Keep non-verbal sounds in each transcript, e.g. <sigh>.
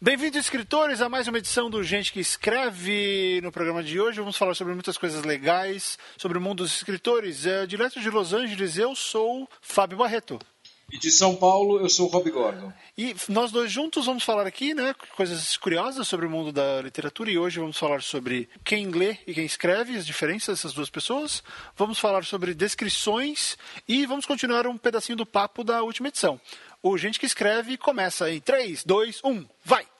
Bem-vindos, escritores, a mais uma edição do Gente que Escreve. No programa de hoje vamos falar sobre muitas coisas legais, sobre o mundo dos escritores. É, direto de Los Angeles, eu sou Fábio Barreto. E de São Paulo, eu sou o Rob Gordon. E nós dois juntos vamos falar aqui, né, coisas curiosas sobre o mundo da literatura e hoje vamos falar sobre quem lê e quem escreve, as diferenças dessas duas pessoas. Vamos falar sobre descrições e vamos continuar um pedacinho do papo da última edição. O Gente que Escreve começa em 3, 2, 1, vai!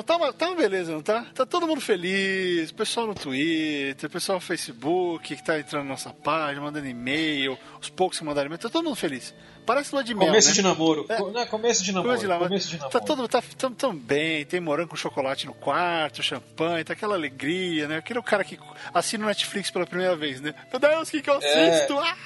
Tá uma, tá uma beleza, não tá? Tá todo mundo feliz, pessoal no Twitter, pessoal no Facebook que tá entrando na nossa página, mandando e-mail, os poucos que mandaram e-mail, tá todo mundo feliz. Parece lua de mel, Começo né? de namoro. É. Não, começo de namoro. Começo de namoro. Começo de namoro. Tá todo tá tão, tão bem, tem morango com chocolate no quarto, champanhe, tá aquela alegria, né? Aquele é o cara que assina o Netflix pela primeira vez, né? Meu Deus, o que, que eu É. assisto? Ah!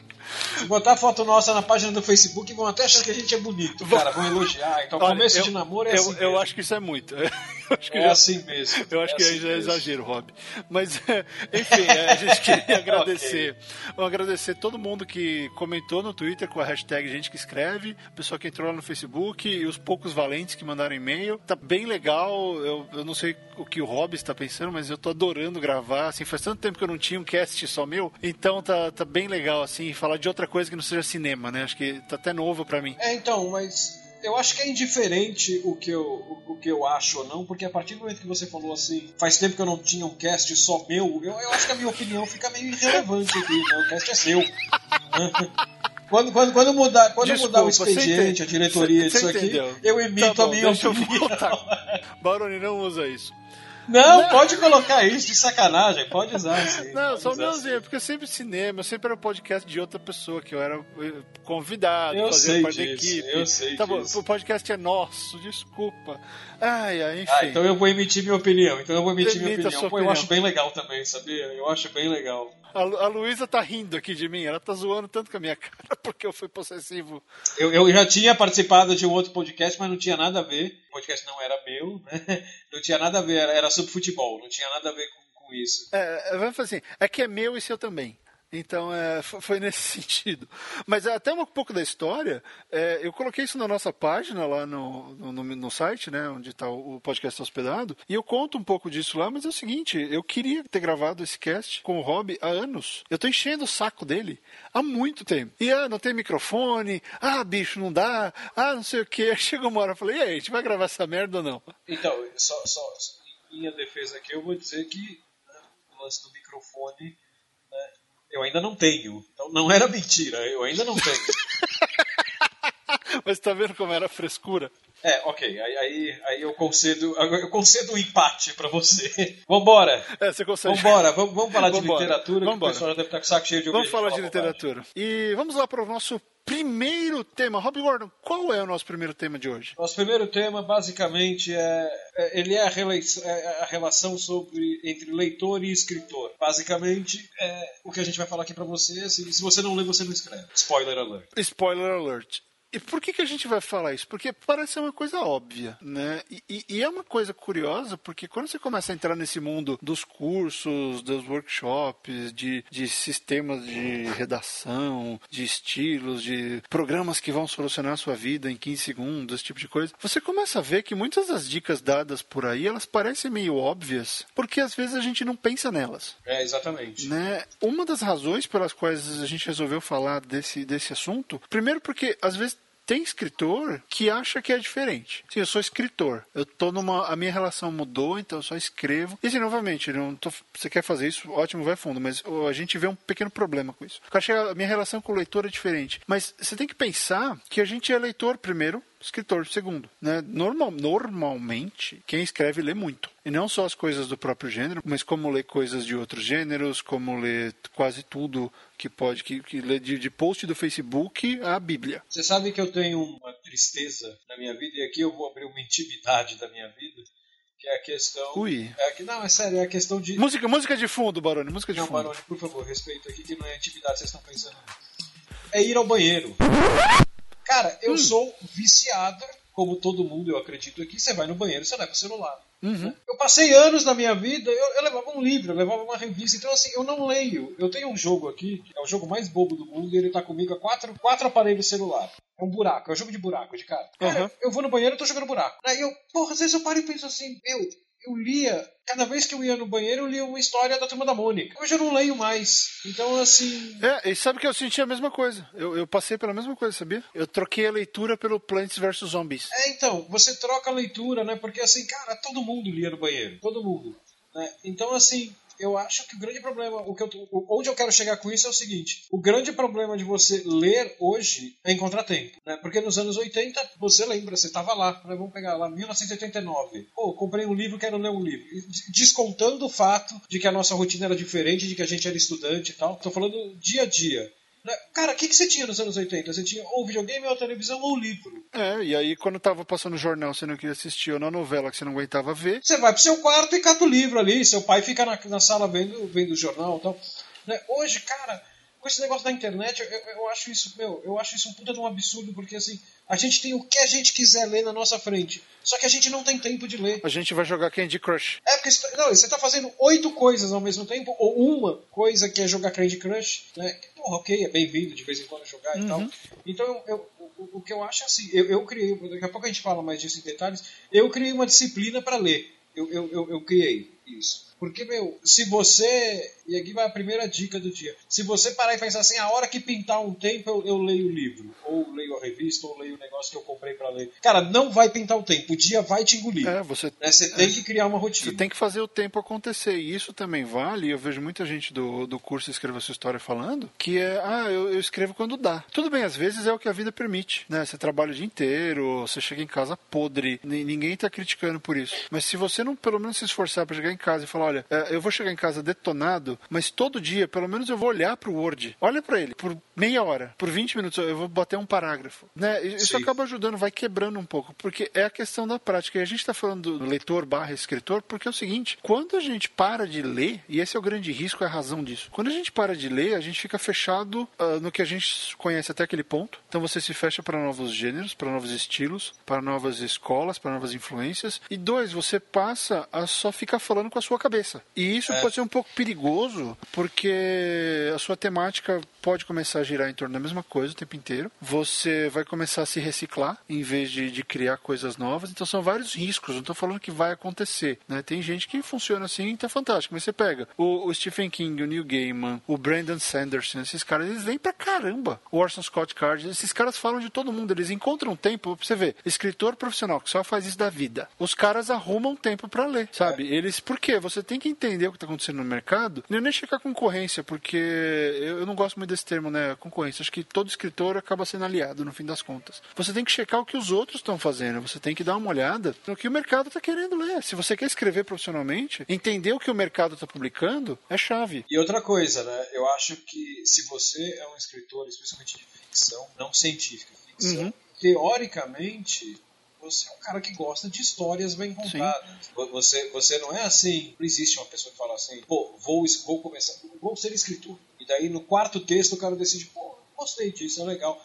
<laughs> Se botar foto nossa na página do Facebook, vão até achar que a gente é bonito, cara. Vão elogiar. Então, Olha, começo eu- de namoro é eu, assim eu mesmo. acho que isso é muito. <laughs> Eu acho que É já- assim mesmo. Eu acho É que assim já é exagero, Rob. Mas, <laughs> enfim, é, a gente queria <laughs> agradecer. Vamos agradecer todo mundo que comentou no Twitter com a hashtag Gente que Escreve, o pessoal que entrou lá no Facebook e os poucos valentes que mandaram e-mail. Tá bem legal. Eu, eu não sei o que o Rob está pensando, mas eu tô adorando gravar. Assim, faz tanto tempo que eu não tinha um cast só meu. Então tá, tá bem legal, assim, falar de outra coisa que não seja cinema, né? Acho que tá até novo pra mim. É, então, mas eu acho que é indiferente o que eu, o, o que eu acho ou não, porque a partir do momento que você falou assim, faz tempo que eu não tinha um cast só meu, eu, eu acho que a minha opinião fica meio irrelevante aqui, né? O cast é seu. <laughs> Quando, quando, quando mudar, quando Desculpa, mudar o expediente, a diretoria você- disso você aqui, eu emito Tá a bom, minha deixa eu opinião. voltar. Baroni não usa isso. Não, pode colocar isso de sacanagem, pode usar sim. Não, pode só meuzinho, sim. porque sempre cinema, sempre era podcast de outra pessoa, que eu era eh, convidado, Eu fazia sei parte da disso, equipe. eu sei tá bom, disso. o podcast é nosso, desculpa. Ai, ai, enfim. Ah, então eu vou emitir minha opinião. Então eu vou emitir minha Emita a opinião. Pô, eu opinião. acho bem legal também, sabia? Eu acho bem legal. A, a Luísa tá rindo aqui de mim, ela tá zoando tanto com a minha cara <laughs> porque eu fui possessivo. Eu, eu já tinha participado de um outro podcast, mas não tinha nada a ver. O podcast não era meu, né? <laughs> Não tinha nada a ver, era, era sobre futebol, não tinha nada a ver com, com isso. É, vamos fazer assim, é que é meu e seu também. Então é, fo- foi nesse <laughs> sentido. Mas até um pouco da história, é, eu coloquei isso na nossa página lá no, no, no- site, né, onde está o podcast hospedado, e eu conto um pouco disso lá, mas é o seguinte, eu queria ter gravado esse cast com o Rob há anos. Eu tô enchendo o saco dele há muito tempo. E ah, não tem microfone, ah, bicho, não dá, ah, não sei o que. <laughs> Chegou uma hora eu falei, e aí, a gente vai gravar essa merda ou não? Então, só, só em minha defesa aqui, eu vou dizer que o lance do microfone eu ainda não tenho. Então não era mentira, eu ainda não tenho. <laughs> Mas tá vendo como era frescura? É, ok, aí, aí, aí eu concedo eu concedo um empate pra você. <laughs> Vambora! É, você consegue. Vambora, vamos, vamos falar de Vambora, literatura, que vambora. o pessoal deve estar com o saco cheio de Vamos falar de bobagem. literatura. E vamos lá para o nosso primeiro tema. Rob Gordon, qual é o nosso primeiro tema de hoje? Nosso primeiro tema, basicamente, é, é- ele é a, relei- é a relação sobre, entre leitor e escritor. Basicamente, é o que a gente vai falar aqui pra você. assim, se você não lê, você não escreve. Spoiler alert. Spoiler alert. E por que, que a gente vai falar isso? Porque parece uma coisa óbvia, né? E, e- e é uma coisa curiosa, porque quando você começa a entrar nesse mundo dos cursos, dos workshops, de, de sistemas de redação, de estilos, de programas que vão solucionar a sua vida em 15 segundos, esse tipo de coisa, você começa a ver que muitas das dicas dadas por aí, elas parecem meio óbvias, porque às vezes a gente não pensa nelas. É, exatamente. Né? Uma das razões pelas quais a gente resolveu falar desse, desse assunto, primeiro porque às vezes tem escritor que acha que é diferente. Sim, eu sou escritor. Eu tô numa. A minha relação mudou, então eu só escrevo. E assim, novamente, não tô, você quer fazer isso, ótimo, vai fundo, mas a gente vê um pequeno problema com isso. Eu acho que a minha relação com o leitor é diferente. Mas você tem que pensar que a gente é leitor primeiro, escritor segundo. Né? Normal, normalmente, quem escreve lê muito. E não só as coisas do próprio gênero, mas como lê coisas de outros gêneros, como lê quase tudo que pode, que, que lê de, de post do Facebook à Bíblia. Você sabe que eu tenho uma tristeza na minha vida, e aqui eu vou abrir uma intimidade da minha vida, que é a questão. Ui. É que, não, é sério, é a questão de. Música, música de fundo, Baroni, música de Não, fundo. Baroni, por favor, respeito aqui que não é intimidade vocês estão pensando. É ir ao banheiro. Cara, eu Hum. sou viciado como todo mundo, eu acredito aqui, você vai no banheiro e você leva o celular. Uhum. Eu passei anos na minha vida, eu, eu, levava um livro, eu levava uma revista, então assim, eu não leio. Eu tenho um jogo aqui, é o jogo mais bobo do mundo, e ele tá comigo há quatro, quatro aparelhos celular. É um buraco, é um jogo de buraco, de cara. Cara, Uhum. eu vou no banheiro e tô jogando buraco. Aí eu, porra, às vezes eu paro e penso assim, meu, eu lia, cada vez que eu ia no banheiro, eu lia uma história da turma da Mônica. Hoje eu não leio mais. Então, assim. É, e sabe que eu senti a mesma coisa. Eu, eu passei pela mesma coisa, sabia? Eu troquei a leitura pelo Plants vs Zombies. É, então, você troca a leitura, né? Porque assim, cara, todo mundo lia no banheiro. Todo mundo. Né? Então, assim, eu acho que o grande problema, o que eu, onde eu quero chegar com isso é o seguinte: o grande problema de você ler hoje é encontrar tempo, né? Porque nos anos 80, você lembra, você estava lá, né? vamos pegar lá, 1989. Pô, comprei um livro, quero ler um livro. Des- Descontando o fato de que a nossa rotina era diferente, de que a gente era estudante e tal. Tô falando dia a dia. Né? Cara, o que, que você tinha nos anos 80? Você tinha ou videogame, ou televisão, ou livro. É, e aí quando tava passando o jornal você não queria assistir, ou na novela que você não aguentava ver, Você vai pro seu quarto e cata o livro ali, seu pai fica na, na sala vendo, vendo o jornal e tal. Né? Hoje, cara, com esse negócio da internet, eu, eu- acho isso, meu, eu acho isso um puta de um absurdo, porque assim, a gente tem o que a gente quiser ler na nossa frente. Só que a gente não tem tempo de ler. a gente vai jogar Candy Crush. É porque você tá, não, você tá fazendo oito coisas ao mesmo tempo, ou uma coisa que é jogar Candy Crush, né? Que, porra, ok, é bem-vindo de vez em quando jogar e tal. Então, eu, eu- o, o que eu acho é assim, eu, eu criei, daqui a pouco a gente fala mais disso em detalhes, eu criei uma disciplina para ler. Eu, eu, eu, eu criei isso. Porque, meu, se você. E aqui vai a primeira dica do dia. Se você parar e pensar assim, a hora que pintar um tempo, eu, eu leio o livro. Ou leio a revista, ou leio o negócio que eu comprei para ler. Cara, não vai pintar o tempo. O dia vai te engolir. É, você Né? Você tem que criar uma rotina. Você tem que fazer o tempo acontecer. E isso também vale. Eu vejo muita gente do, do curso Escreva Sua História falando que é, ah, eu, eu escrevo quando dá. Tudo bem, às vezes é o que a vida permite. Né? Você trabalha o dia inteiro, você chega em casa podre, ni- ninguém está criticando por isso. Mas se você não pelo menos se esforçar para chegar em casa e falar, olha, é, eu vou chegar em casa detonado, mas todo dia, pelo menos eu vou olhar para o Word. Olha para ele, por meia hora, por 20 minutos, eu vou bater um parágrafo. Né? Isso Sim. acaba ajudando, vai quebrando um pouco, porque é a questão da prática. E a gente está falando do leitor barra escritor, porque é o seguinte, quando a gente para de ler, e esse é o grande risco, é a razão disso, quando a gente para de ler, a gente fica fechado ah, no que a gente conhece até aquele ponto. Então você se fecha para novos gêneros, para novos estilos, para novas escolas, para novas influências. E dois, você passa a só ficar falando com a sua cabeça. E isso pode ser um pouco perigoso, porque a sua temática pode começar a girar em torno da mesma coisa o tempo inteiro. Você vai começar a se reciclar em vez de, de criar coisas novas. Então são vários riscos. Não estou falando que vai acontecer. Né? Tem gente que funciona assim e tá fantástico. Mas você pega o, o Stephen King, o Neil Gaiman, o Brandon Sanderson, esses caras, eles leem pra caramba. O Orson Scott Card, esses caras falam de todo mundo. Eles encontram tempo, pra você ver, escritor profissional que só faz isso da vida. Os caras arrumam tempo pra ler, sabe? Eles, por quê? Você tem que entender o que tá acontecendo no mercado, não é nem checar concorrência, porque eu eu não gosto muito desse termo, né? Concorrência. Acho que todo escritor acaba sendo aliado no fim das contas. Você tem que checar o que os outros estão fazendo, você tem que dar uma olhada no que o mercado tá querendo ler. Se você quer escrever profissionalmente, entender o que o mercado tá publicando é chave. E outra coisa, né? Eu acho que se você é um escritor, especialmente de ficção, não científica, ficção, Uhum. teoricamente você é um cara que gosta de histórias bem contadas. Vo- Você, você não é assim. Não existe uma pessoa que fala assim, pô, vou, vou começar, vou ser escritor. E daí no quarto texto o cara decide, pô, gostei disso, é legal.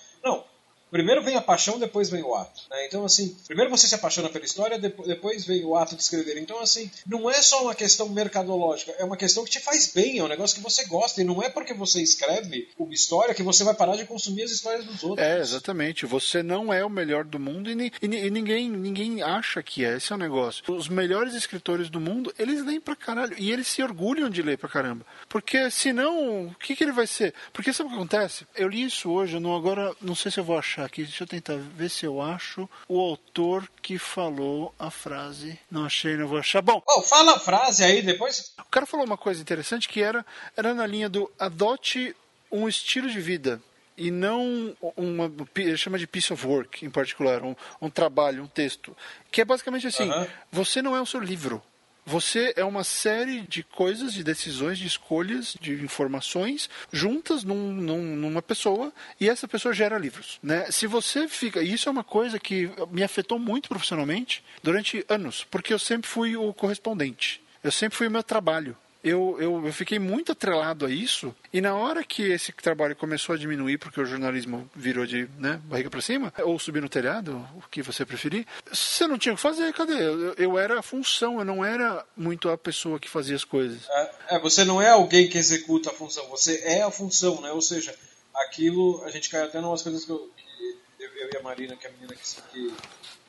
Primeiro vem a paixão, depois vem o ato. né? Então, assim, primeiro você se apaixona pela história, depo- depois vem o ato de escrever. Então, assim, não é só uma questão mercadológica, é uma questão que te faz bem, é um negócio que você gosta. E não é porque você escreve uma história que você vai parar de consumir as histórias dos outros. É, exatamente. Você não é o melhor do mundo e, e ni- ninguém, ninguém acha que é. Esse é o negócio. Os melhores escritores do mundo, eles leem pra caralho. E eles se orgulham de ler pra caramba. Porque senão, o que, que ele vai ser? Porque sabe o que acontece? Eu li isso hoje, não, agora não sei se eu vou achar aqui. Deixa eu tentar ver se eu acho o autor que falou a frase. Não achei, não vou achar. Bom, Oh, fala a frase aí depois. o cara falou uma coisa interessante que era, era na linha do adote um estilo de vida e não uma ele chama de piece of work em particular, um, um trabalho, um texto, que é basicamente assim: Aham. você não é o seu livro. Você é uma série de coisas, de decisões, de escolhas, de informações juntas num- num- numa pessoa e essa pessoa gera livros. Né? Se você fica. Isso é uma coisa que me afetou muito profissionalmente durante anos, porque eu sempre fui o correspondente. Eu sempre fui o meu trabalho. Eu, eu, eu fiquei muito atrelado a isso. E na hora que esse trabalho começou a diminuir, porque o jornalismo virou de né, barriga para cima, ou subir no telhado, o que você preferir, você não tinha o que fazer, cadê? Eu, eu era a função, eu não era muito a pessoa que fazia as coisas. É, é, você não é alguém que executa a função, você é a função, né? Ou seja, aquilo, a gente cai até em umas coisas que eu, que eu, e a Marina, que é a menina que, que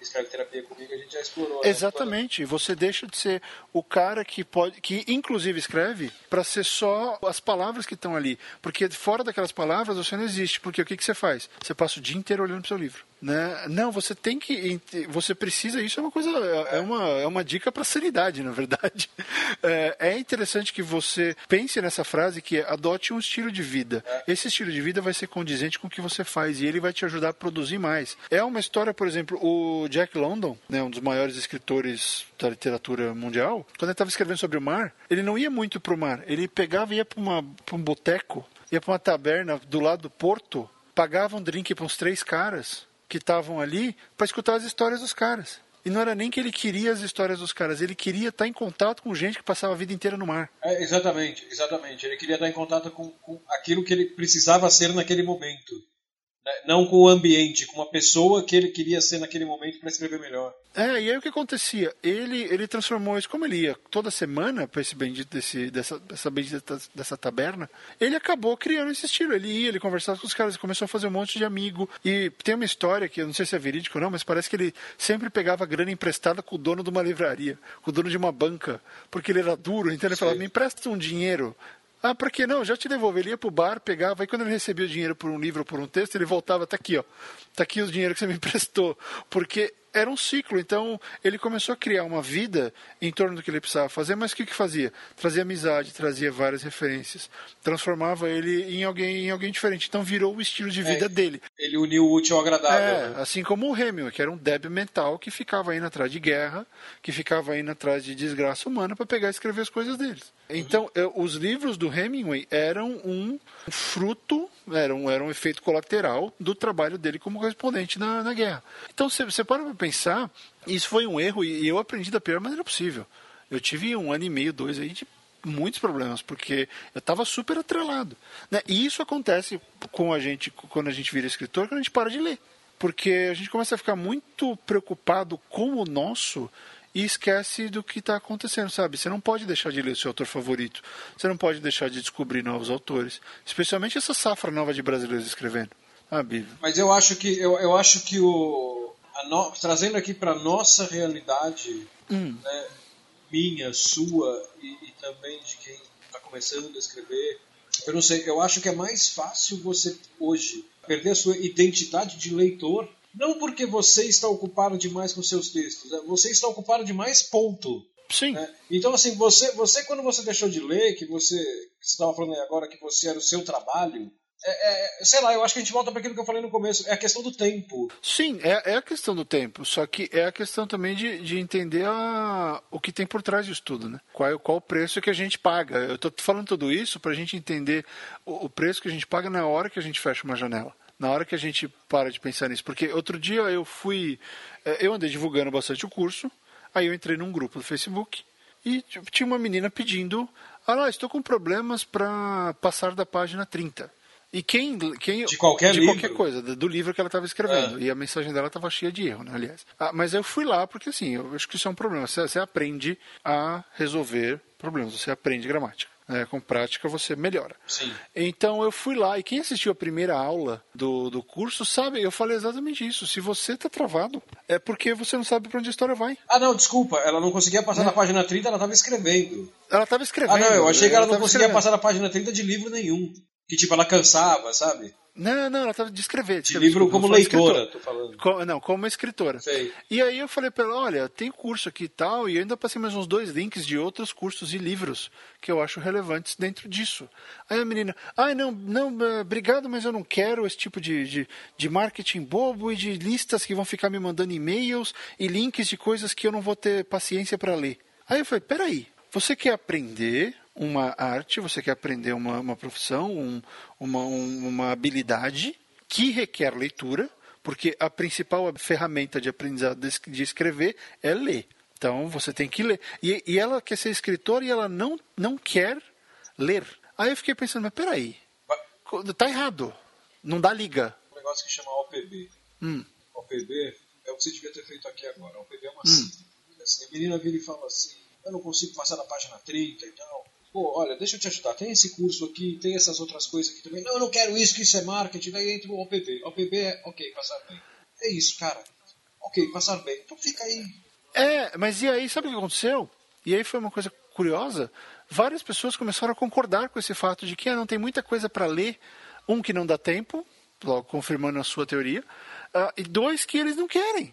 escreve terapia comigo, a gente já explorou. Né? Exatamente. Né? Você deixa de ser o cara que pode, que inclusive escreve, para ser só as palavras que estão ali. Porque fora daquelas palavras você não existe. Porque o que, que você faz? Você passa o dia inteiro olhando para o seu livro. Né? Não, você tem que. Você precisa. Isso é uma coisa. É uma, é uma dica para sanidade, na verdade. <laughs> É, é, interessante que você pense nessa frase que é adote um estilo de vida. Esse estilo de vida vai ser condizente com o que você faz e ele vai te ajudar a produzir mais. É uma história, por exemplo, o Jack London, né, um dos maiores escritores da literatura mundial, quando ele estava escrevendo sobre o mar, ele não ia muito para o mar. Ele pegava e ia para um boteco, ia para uma taberna do lado do porto, pagava um drink para uns três caras que estavam ali para escutar as histórias dos caras. E não era nem que ele queria as histórias dos caras, ele queria estar em contato com gente que passava a vida inteira no mar. É, exatamente, exatamente. Ele queria estar em contato com, com aquilo que ele precisava ser naquele momento. Né? Não com o ambiente, com uma pessoa que ele queria ser naquele momento para escrever melhor. É, e aí o que acontecia? Ele, ele transformou isso, como ele ia toda semana para esse bendito desse, dessa, dessa bendita dessa taberna, ele acabou criando esse estilo. Ele ia, ele conversava com os caras, começou a fazer um monte de amigo. E tem uma história que eu não sei se é verídico ou não, mas parece que ele sempre pegava grana emprestada com o dono de uma livraria, com o dono de uma banca, porque ele era duro, então ele Sim. falava: me empresta um dinheiro. Ah, por que não? Já te devolvo. Ele ia pro bar, pegava, e quando ele recebia o dinheiro por um livro ou por um texto, ele voltava, tá aqui, ó. Tá aqui o dinheiro que você me <laughs> emprestou. Porque era um ciclo. Então, ele começou a criar uma vida em torno do que ele precisava fazer, mas o que, que fazia? Trazia amizade, trazia várias referências, transformava ele em alguém, em alguém diferente. Então, virou o estilo de vida é, dele. Ele uniu o útil ao agradável. É, né? assim como o Hemingway, que era um débil mental que ficava indo atrás de guerra, que ficava indo atrás de desgraça humana para pegar e escrever as coisas deles. Então, eu, os livros do Hemingway eram um fruto, eram, eram um efeito colateral do trabalho dele como correspondente na, na guerra. Então, você, você para pensar, isso foi um erro e eu aprendi da pior maneira possível. Eu tive um ano e meio, dois aí de muitos problemas, porque eu estava super atrelado. Né? E isso acontece com a gente, quando a gente vira escritor, quando a gente para de ler. Porque a gente começa a ficar muito preocupado com o nosso e esquece do que está acontecendo, sabe? Você não pode deixar de ler o seu autor favorito. Você não pode deixar de descobrir novos autores. Especialmente essa safra nova de brasileiros escrevendo. Sabe? Mas eu acho que, eu, eu acho que o. No, trazendo aqui para nossa realidade, hum. né, minha, sua e, e também de quem está começando a escrever, eu não sei, eu acho que é mais fácil você hoje perder a sua identidade de leitor não porque você está ocupado demais com seus textos, né? você está ocupado demais, ponto. Sim. Né? Então, assim, você, você, quando você deixou de ler, que você estava falando aí agora que você era o seu trabalho, é, é, sei lá, eu acho que a gente volta para aquilo que eu falei no começo, é a questão do tempo. Sim, é, é a questão do tempo, só que é a questão também de, de entender a, o que tem por trás disso tudo, né? Qual, qual o preço que a gente paga. Eu estou falando tudo isso para a gente entender o, o preço que a gente paga na hora que a gente fecha uma janela na hora que a gente para de pensar nisso. Porque outro dia eu fui. Eh, eu andei divulgando bastante o curso, aí eu entrei num grupo do Facebook e tinha uma menina pedindo: Ah lá, estou com problemas para passar da página 30. E quem, quem de qualquer de livro. qualquer coisa, do livro que ela estava escrevendo. É. E a mensagem dela estava cheia de erro, né, aliás. Ah, mas eu fui lá porque assim, eu acho que isso é um problema. Você, você aprende a resolver problemas, você aprende gramática. É, com prática você melhora. Sim. Então eu fui lá e quem assistiu a primeira aula do, do curso sabe, eu falei exatamente isso. Se você está travado, é porque você não sabe para onde a história vai. Ah, não, desculpa, ela não conseguia passar é. da página 30, ela estava escrevendo. Ela estava escrevendo. Ah, não, eu achei que ela, ela não conseguia passar da página 30 de livro nenhum. Que tipo, ela cansava, sabe? Não, não, ela estava de escrever. De, de livro como leitora, tô falando. Não, como escritora. Sei. E aí eu falei para ela, olha, tem curso aqui e tal, e eu ainda passei mais uns dois links de outros cursos e livros que eu acho relevantes dentro disso. Aí a menina, ai, ah, não, não, eh, obrigado, mas eu não quero esse tipo de, de, de marketing bobo e de listas que vão ficar me mandando e-mails e links de coisas que eu não vou ter paciência para ler. Aí eu falei, peraí, você quer aprender uma arte, você quer aprender uma, uma profissão, um, uma, um, uma habilidade que requer leitura, porque a principal ferramenta de aprendizado de escrever é ler. Então você tem que ler. E, e ela quer ser escritora e ela não, não quer ler. Aí eu fiquei pensando, mas peraí, tá errado. Não dá liga. Um negócio que chama OPB. Hum. OPB é o que você devia ter feito aqui agora. OPB é uma hum. Assim, a menina vira e fala assim, eu não consigo passar da página 30 e tal. Pô, olha, deixa eu te ajudar. Tem esse curso aqui, tem essas outras coisas aqui também. Não, eu não quero isso, que isso é marketing. Daí entra o OPB. OPB é, ok, passar bem. É isso, cara. Ok, passar bem. Então fica aí. É, mas e aí, sabe o que aconteceu? E aí foi uma coisa curiosa. Várias pessoas começaram a concordar com esse fato de que ah, não tem muita coisa para ler. Um, que não dá tempo, logo confirmando a sua teoria. Uh, e dois, que eles não querem.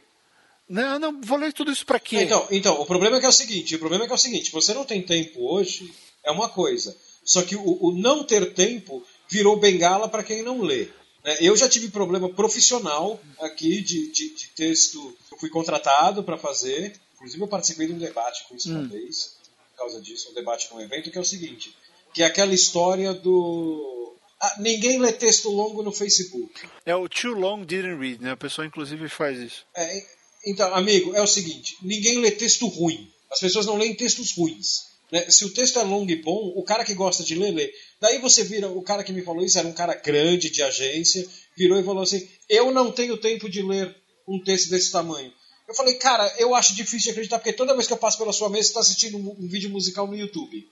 Não, não, vou ler tudo isso para quê? Então, então, o problema é que é o seguinte, o problema é que é o seguinte, você não tem tempo hoje, é uma coisa. Só que o, o não ter tempo virou bengala para quem não lê. Né? Eu já tive problema profissional aqui de, de, de texto. Eu fui contratado para fazer. Inclusive, eu participei de um debate com isso hum. uma vez, por causa disso, um debate num evento, que é o seguinte: que é aquela história do. Ah, ninguém lê texto longo no Facebook. É o too long didn't read, né? A pessoa, inclusive, faz isso. É, então, amigo, é o seguinte: ninguém lê texto ruim. As pessoas não leem textos ruins. Né? Se o texto é longo e bom, o cara que gosta de ler, lê. Daí você vira, o cara que me falou isso era um cara grande de agência, virou e falou assim: Eu não tenho tempo de ler um texto desse tamanho. Eu falei, cara, eu acho difícil de acreditar, porque toda vez que eu passo pela sua mesa, você está assistindo um, um, vídeo musical no YouTube.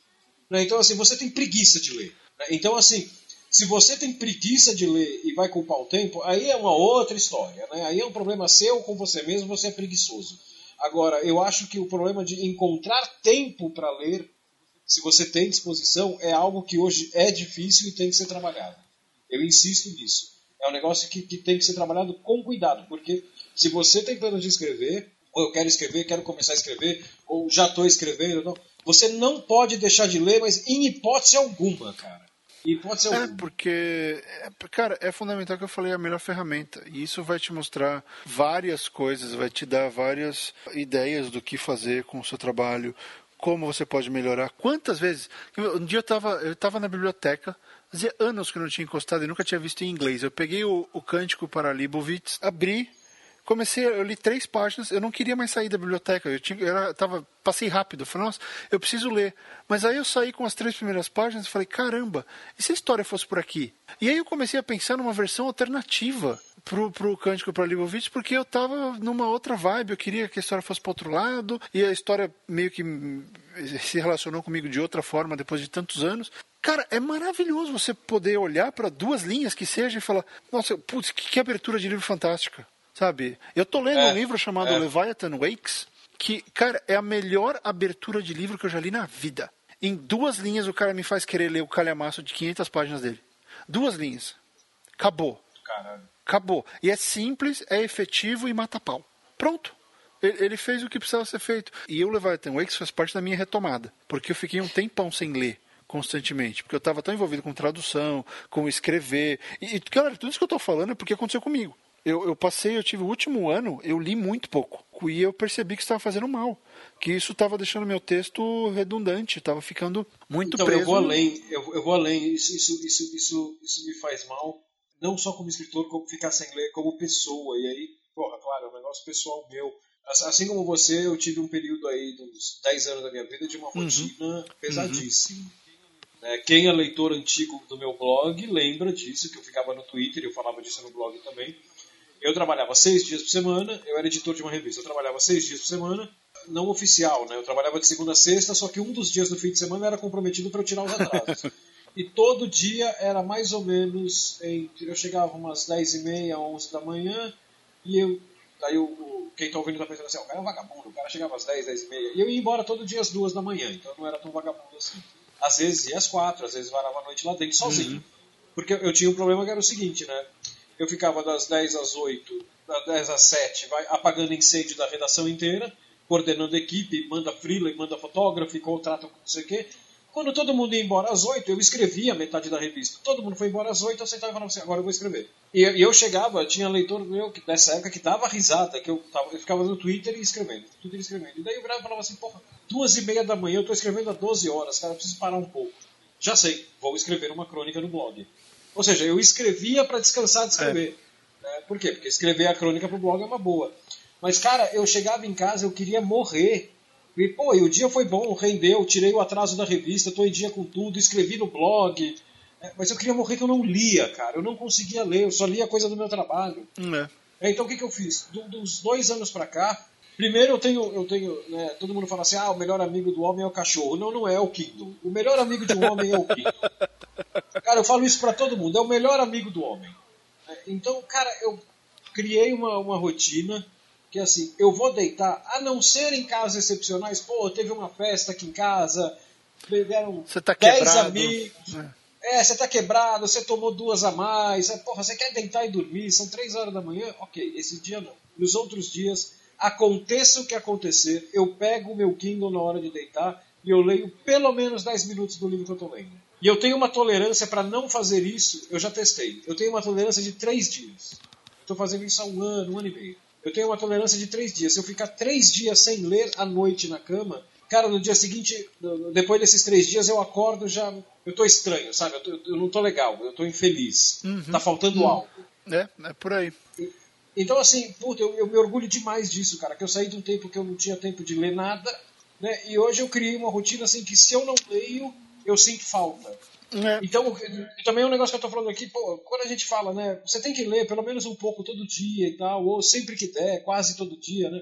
Né? Então, assim, você tem preguiça de ler. Né? Então, assim, se você tem preguiça de ler e vai culpar o tempo, aí é uma outra história. Né? Aí é um problema seu com você mesmo, você é preguiçoso. Agora, eu acho que o problema de encontrar tempo para ler, se você tem disposição, é algo que hoje é difícil e tem que ser trabalhado. Eu insisto nisso. É um negócio que, que tem que ser trabalhado com cuidado, porque se você tem plano de escrever, ou eu quero escrever, quero começar a escrever, ou já estou escrevendo, não, você não pode deixar de ler, mas em hipótese alguma, cara. E pode ser É, porque, é, cara, é fundamental que eu falei a melhor ferramenta. E isso vai te mostrar várias coisas, vai te dar várias ideias do que fazer com o seu trabalho, como você pode melhorar. Quantas vezes. Um dia eu estava eu tava na biblioteca, fazia anos que eu não tinha encostado e nunca tinha visto em inglês. Eu peguei o, o Cântico para Libovitz, abri comecei, eu li três páginas, eu não queria mais sair da biblioteca, eu, tinha, eu tava, passei rápido, falei, nossa, eu preciso ler. Mas aí eu saí com as três primeiras páginas e falei, caramba, e se a história fosse por aqui? E aí eu comecei a pensar numa versão alternativa pro, pro Cântico para Libovitch, porque eu tava numa outra vibe, eu queria que a história fosse para outro lado, e a história meio que se relacionou comigo de outra forma depois de tantos anos. Cara, é maravilhoso você poder olhar para duas linhas que seja e falar, nossa, putz, que, que abertura de livro fantástica. Sabe? Eu tô lendo é, um livro chamado é. Leviathan Wakes, que, cara, é a melhor abertura de livro que eu já li na vida. Em duas linhas o cara me faz querer ler o calhamaço de 500 páginas dele. Duas linhas. Acabou. Caralho. Acabou. E é simples, é efetivo e mata pau. Pronto. Ele fez o que precisava ser feito. E o Leviathan Wakes faz parte da minha retomada. Porque eu fiquei um tempão sem ler constantemente, porque eu estava tão envolvido com tradução, com escrever. E, e, cara, tudo isso que eu estou falando é porque aconteceu comigo eu, eu passei, eu tive o último ano, eu li muito pouco. E eu percebi que estava fazendo mal. Que isso estava deixando meu texto redundante, estava ficando muito então, preso. Eu vou além, eu, eu vou além. Isso, isso, isso, isso, isso me faz mal, não só como escritor, como ficar sem ler, como pessoa. E aí, porra, claro, é um negócio pessoal meu. Assim como você, eu tive um período aí, uns 10 anos da minha vida, de uma uhum. rotina uhum. pesadíssima. Uhum. Quem é leitor antigo do meu blog lembra disso, que eu ficava no Twitter, eu falava disso no blog também eu trabalhava seis dias por semana, eu era editor de uma revista, eu trabalhava seis dias por semana, não oficial, né? Eu trabalhava de segunda a sexta, só que um dos dias do fim de semana era comprometido para eu tirar os atrasos. <laughs> e todo dia era mais ou menos entre. Eu chegava umas 10 e meia, 11 da manhã, e eu. Daí o, quem está ouvindo está pensando assim: o cara é um vagabundo, o cara chegava às 10, 10 e meia. E eu ia embora todo dia às duas da manhã, então eu não era tão vagabundo assim. Às vezes ia às quatro, às vezes varava a noite lá dentro sozinho. Uhum. Porque eu tinha um problema que era o seguinte, né? Eu ficava das 10 às 8, das 10 às 7, vai apagando incêndio da redação inteira, coordenando equipe, manda freela, manda fotógrafo, contrata não sei o quê. Quando todo mundo ia embora às 8, eu escrevia metade da revista. Todo mundo foi embora às 8, eu sentava e falava assim, agora eu vou escrever. E, eu chegava, tinha leitor meu dessa época que dava risada, que eu, tava, eu ficava no Twitter e escrevendo, Twitter e escrevendo. E daí eu virava e falava assim, porra, duas e meia da manhã, eu estou escrevendo há 12 horas, cara, eu preciso parar um pouco. Já sei, vou escrever uma crônica no blog. Ou seja, eu escrevia para descansar de escrever. É. Né? Por quê? Porque escrever a crônica para o blog é uma boa. Mas, cara, eu chegava em casa, eu queria morrer E, pô, e o dia foi bom, rendeu, tirei o atraso da revista, tô em dia com tudo, escrevi no blog. É, mas eu queria morrer que eu não lia, cara. Eu não conseguia ler, eu só lia coisa do meu trabalho. É. É, então o que, que eu fiz? Do, dos dois anos pra cá, primeiro eu tenho, eu tenho, né, todo mundo fala assim, ah, o melhor amigo do homem é o cachorro. Não, não é o Kindle. O melhor amigo de um homem é o Kindle. Cara, eu falo isso pra todo mundo, é o melhor amigo do homem. É, então, cara, eu criei uma, uma rotina que assim, eu vou deitar, a não ser em casos excepcionais, pô, teve uma festa aqui em casa, beberam Você tá 10 quebrado. amigos. É, você tá quebrado, você tomou duas a mais, é, porra, você quer deitar e dormir, são três horas da manhã? Ok, esse dia não. Nos outros dias, aconteça o que acontecer, eu pego o meu Kindle na hora de deitar e eu leio pelo menos 10 minutos do livro que eu tô lendo. E eu tenho uma tolerância para não fazer isso, eu já testei. Eu tenho uma tolerância de três dias. Estou fazendo isso há um ano, um ano e meio. Eu tenho uma tolerância de três dias. Se eu ficar três dias sem ler à noite na cama, cara, no dia seguinte, depois desses três dias, eu acordo já. Eu tô estranho, sabe? Eu, tô- eu não tô legal, eu tô infeliz. Tá faltando algo. É, é por aí. Então, assim, puta, eu, eu me orgulho demais disso, cara, que eu saí de um tempo que eu não tinha tempo de ler nada, né? E hoje eu criei uma rotina assim que se eu não leio, eu sinto falta. É. Então, também é um negócio que eu tô falando aqui, pô, quando a gente fala, né, você tem que ler pelo menos um pouco todo dia e tal, ou sempre que der, quase todo dia, né?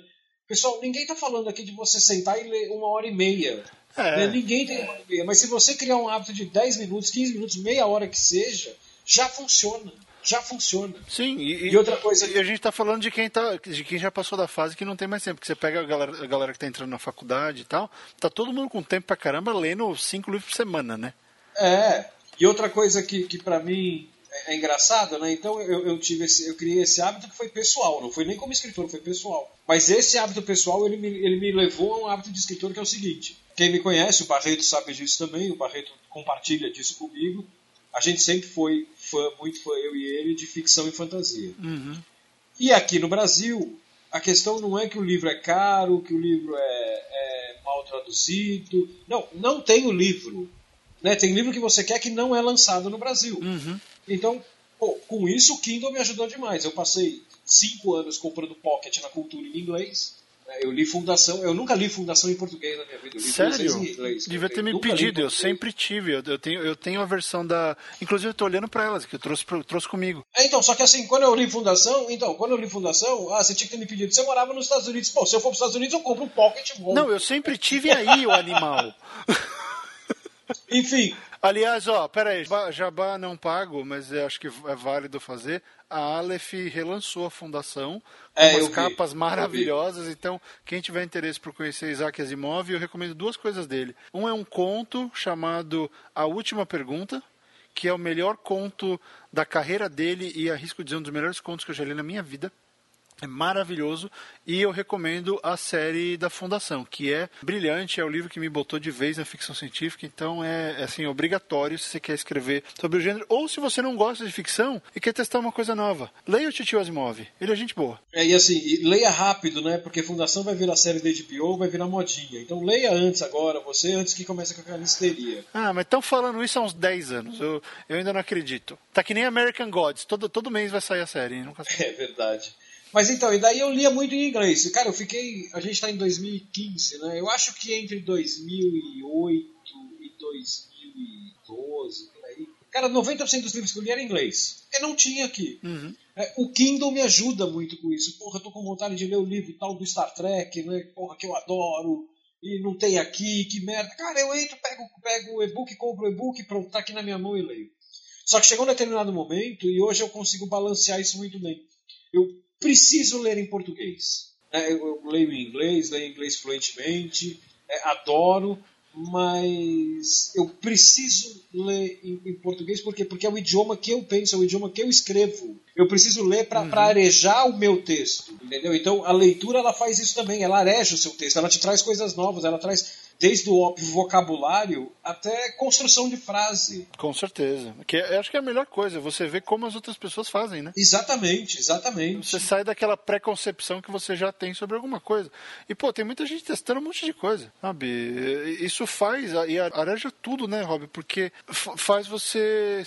Pessoal, ninguém tá falando aqui de você sentar e ler uma hora e meia. É. né? Ninguém tem uma hora e meia. Mas se você criar um hábito de 10 minutos, 15 minutos, meia hora que seja, já funciona. Já funciona. Sim, e, E outra coisa- E a gente tá falando de quem, tá, de quem já passou da fase que não tem mais tempo. Porque você pega a galera, a galera que tá entrando na faculdade e tal, tá todo mundo com tempo pra caramba lendo cinco livros por semana, né? É. E outra coisa que, que para mim é, é engraçada, né? Então eu, eu tive esse, eu criei esse hábito que foi pessoal, não foi nem como escritor, foi pessoal. Mas esse hábito pessoal ele me, ele me levou a um hábito de escritor que é o seguinte: quem me conhece, o Barreto sabe disso também, o Barreto compartilha disso comigo. A gente sempre foi fã, muito fã, eu e ele, de ficção e fantasia. E aqui no Brasil, a questão não é que o livro é caro, que o livro é, é mal traduzido. Não, não tem o livro. Né? Tem livro que você quer que não é lançado no Brasil. Então, pô, com isso o Kindle me ajudou demais. Eu passei cinco anos comprando Pocket na cultura em inglês. Né? Eu li Fundação, eu nunca li Fundação em português na minha vida. Eu li Sério? inglês. Devia ter me pedido, eu sempre tive. Eu, tenho, eu tenho a versão da. Inclusive, eu tô olhando pra elas, que eu trouxe, trouxe comigo. É, então, só que assim, quando eu li Fundação, então, quando eu li Fundação, ah, você tinha que ter me pedido. Você morava nos Estados Unidos. Pô, se eu for para os Estados Unidos, eu compro um Pocket bom. Não, eu sempre tive aí o <laughs> animal. Enfim, Aliás, ó, peraí, Jabá- Jabá não pago, mas eu acho que é válido fazer. A Aleph relançou a fundação com É, umas vi, capas eu maravilhosas. Então, quem tiver interesse por conhecer Isaac Asimov, eu recomendo duas coisas dele. Um é um conto chamado A Última Pergunta, que é o melhor conto da carreira dele e arrisco dizer um dos melhores contos que eu já li na minha vida. É maravilhoso e eu recomendo a série da Fundação, que é brilhante, é o livro que me botou de vez na ficção científica, então é assim obrigatório se você quer escrever sobre o gênero ou se você não gosta de ficção e quer testar uma coisa nova. Leia o Titio Asimov, ele é gente boa. é, e assim, leia rápido, né? Porque Fundação vai virar série da HBO, vai virar modinha. Então leia antes agora, você, antes que comece com aquela histeria. Ah, mas estão falando isso há uns 10 anos, eu, eu ainda não acredito. Tá que nem American Gods, todo, todo mês vai sair a série, nunca <laughs> É verdade. Mas então, e daí eu lia muito em inglês. Cara, eu fiquei. A gente tá em 2015, né? Eu acho que entre 2008 e 2012, por aí. Cara, 90% dos livros que eu li era em inglês. Porque não tinha aqui. É, o Kindle me ajuda muito com isso. Porra, eu tô com vontade de ler o livro tal do Star Trek, né? Porra, que eu adoro. E não tem aqui, que merda. Cara, eu entro, pego, pego o e-book, compro o e-book, pronto, tá aqui na minha mão e leio. Só que chegou um determinado momento e hoje eu consigo balancear isso muito bem. Eu preciso ler em português. né? Eu, leio em inglês, leio em inglês fluentemente, é, adoro, mas eu preciso ler em, português por quê? porque é o idioma que eu penso, é o idioma que eu escrevo. Eu preciso ler para arejar o meu texto, entendeu? Então a leitura ela faz isso também, ela areja o seu texto, ela te traz coisas novas, ela traz desde o óbvio vocabulário até construção de frase. Com certeza. Que é- eu acho que é a melhor coisa, você vê como as outras pessoas fazem, né? Exatamente, exatamente. Você sai daquela preconcepção que você já tem sobre alguma coisa. E, pô, tem muita gente testando um monte de coisa, sabe? Isso faz, e areja tudo, né, Rob? Porque faz você.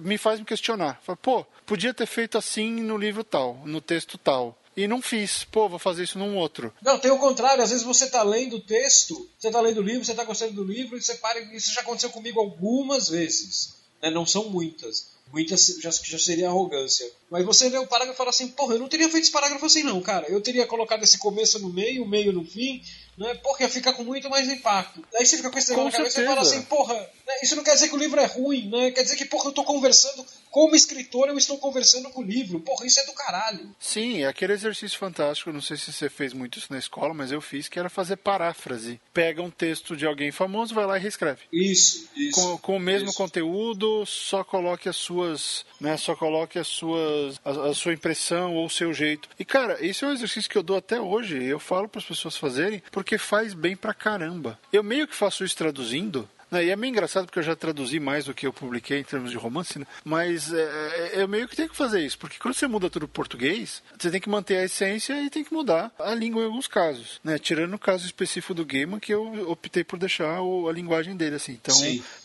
me faz me questionar. Fala, pô, podia ter feito assim no livro tal, no texto tal. E não fiz. Pô, vou fazer isso num outro. Não, tem o contrário. Às vezes você tá lendo o texto, você tá lendo o livro, você tá gostando do livro, e você para. Isso já aconteceu comigo algumas vezes. Né? Não são muitas. Muitas já, já seria arrogância. Mas você lê o parágrafo e fala assim, porra, eu não teria feito esse parágrafo assim não, cara. Eu teria colocado esse começo no meio, o meio no fim, né? Porque fica com muito mais impacto. Aí você fica com esse negócio na cabeça e fala assim, porra, né? isso não quer dizer que o livro é ruim, né? Quer dizer que, porra, eu tô conversando, como escritor, eu estou conversando com o livro. Porra, isso é do caralho. Sim, é aquele exercício fantástico, não sei se você fez muito isso na escola, mas eu fiz, que era fazer paráfrase. Pega um texto de alguém famoso, vai lá e reescreve. Isso, isso. Com, com o mesmo isso. conteúdo, só coloque as suas, né, só coloque as suas, a, a sua impressão ou o seu jeito. E cara, isso é um exercício que eu dou até hoje, eu falo para as pessoas fazerem, porque faz bem pra caramba. Eu meio que faço isso traduzindo, E é meio engraçado porque eu já traduzi mais do que eu publiquei em termos de romance, né? mas é, é, eu meio que tenho que fazer isso, porque quando você muda tudo para português, você tem que manter a essência e tem que mudar a língua em alguns casos. Né? Tirando o caso específico do Gaiman, que eu optei por deixar o, a linguagem dele assim. Então,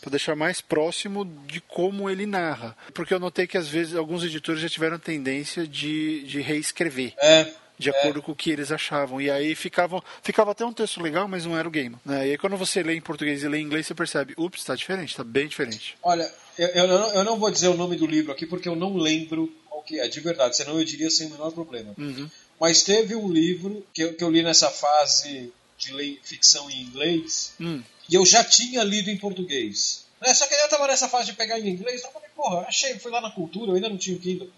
para deixar mais próximo de como ele narra. Porque eu notei que às vezes alguns editores já tiveram tendência de, de reescrever É. de acordo com o que eles achavam. E aí ficavam, ficava até um texto legal, mas não era o game. Né? E aí quando você lê em português e lê em inglês, você percebe, ups, tá diferente, tá bem diferente. Olha, eu, eu, não, eu não vou dizer o nome do livro aqui porque eu não lembro qual que é, de verdade, senão eu diria sem o menor problema. Uhum. Mas teve um livro que eu, que eu li nessa fase de ler ficção em inglês Hum. e eu já tinha lido em português. Né? Só que eu tava nessa fase de pegar em inglês, então eu falei, porra, achei, fui lá na cultura, eu ainda não tinha o Kindle.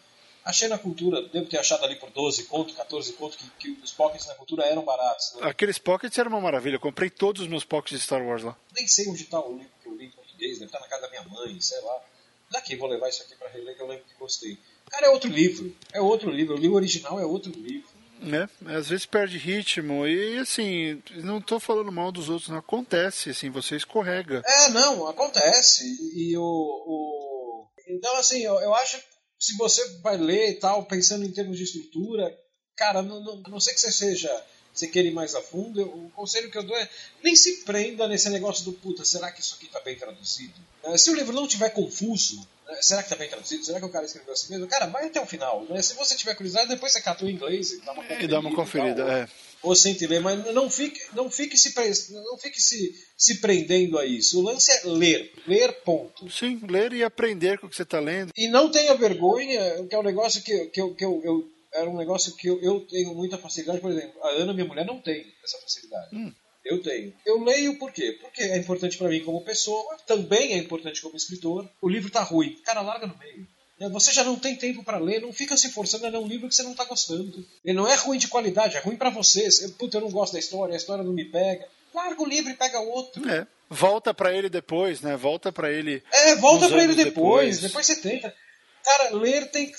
Achei na cultura, devo ter achado ali por 12 conto, 14 conto, que, que os pockets na cultura eram baratos. Né? Aqueles pockets eram uma maravilha. Eu comprei todos os meus pockets de Star Wars lá. Nem sei onde está o livro que eu li em português, deve estar na casa da minha mãe, sei lá. Daqui, vou levar isso aqui para reler que eu lembro que gostei. Cara, é outro livro, é outro livro. O livro original é outro livro. Né? Às vezes perde ritmo e assim, não tô falando mal dos outros, não acontece, assim, você escorrega. É, não, acontece. E, e o, o. Então, assim, eu, eu acho se você vai ler e tal, pensando em termos de estrutura, cara, não, não, a não sei que você seja. Você queira ir mais a fundo, eu- o conselho que eu dou é nem se prenda nesse negócio do puta, será que isso aqui tá bem traduzido? Eh, Se o livro não tiver confuso, né, será que tá bem traduzido? Será que o cara escreveu assim mesmo? Cara, vai até o final. Né? Se você tiver curiosidade, depois você cata o inglês e dá uma E dá uma conferida, é. Ou sente ler, mas não fique, não fique, se, não fique se, se prendendo a isso. O lance é ler, ler ponto. Sim, ler e aprender com o que você tá lendo. E não tenha vergonha, que é um negócio que, que, eu, que eu, eu- era um negócio que eu, eu tenho muita facilidade, por exemplo, a Ana, minha mulher, não tem essa facilidade. Hum. Eu tenho. Eu leio por quê? Porque é importante para mim como pessoa, também é importante como escritor. O livro tá ruim, cara, larga no meio. Né, Você já não tem tempo para ler, não fica se forçando a ler um livro que você não tá gostando. Ele não é ruim de qualidade, é ruim para você. Você- Puta, eu não gosto da história, a história não me pega. Larga o livro e pega outro. É. Volta pra ele depois, né? Volta pra ele. É, volta pra ele anos depois, depois, você tenta. Cara, ler tem que.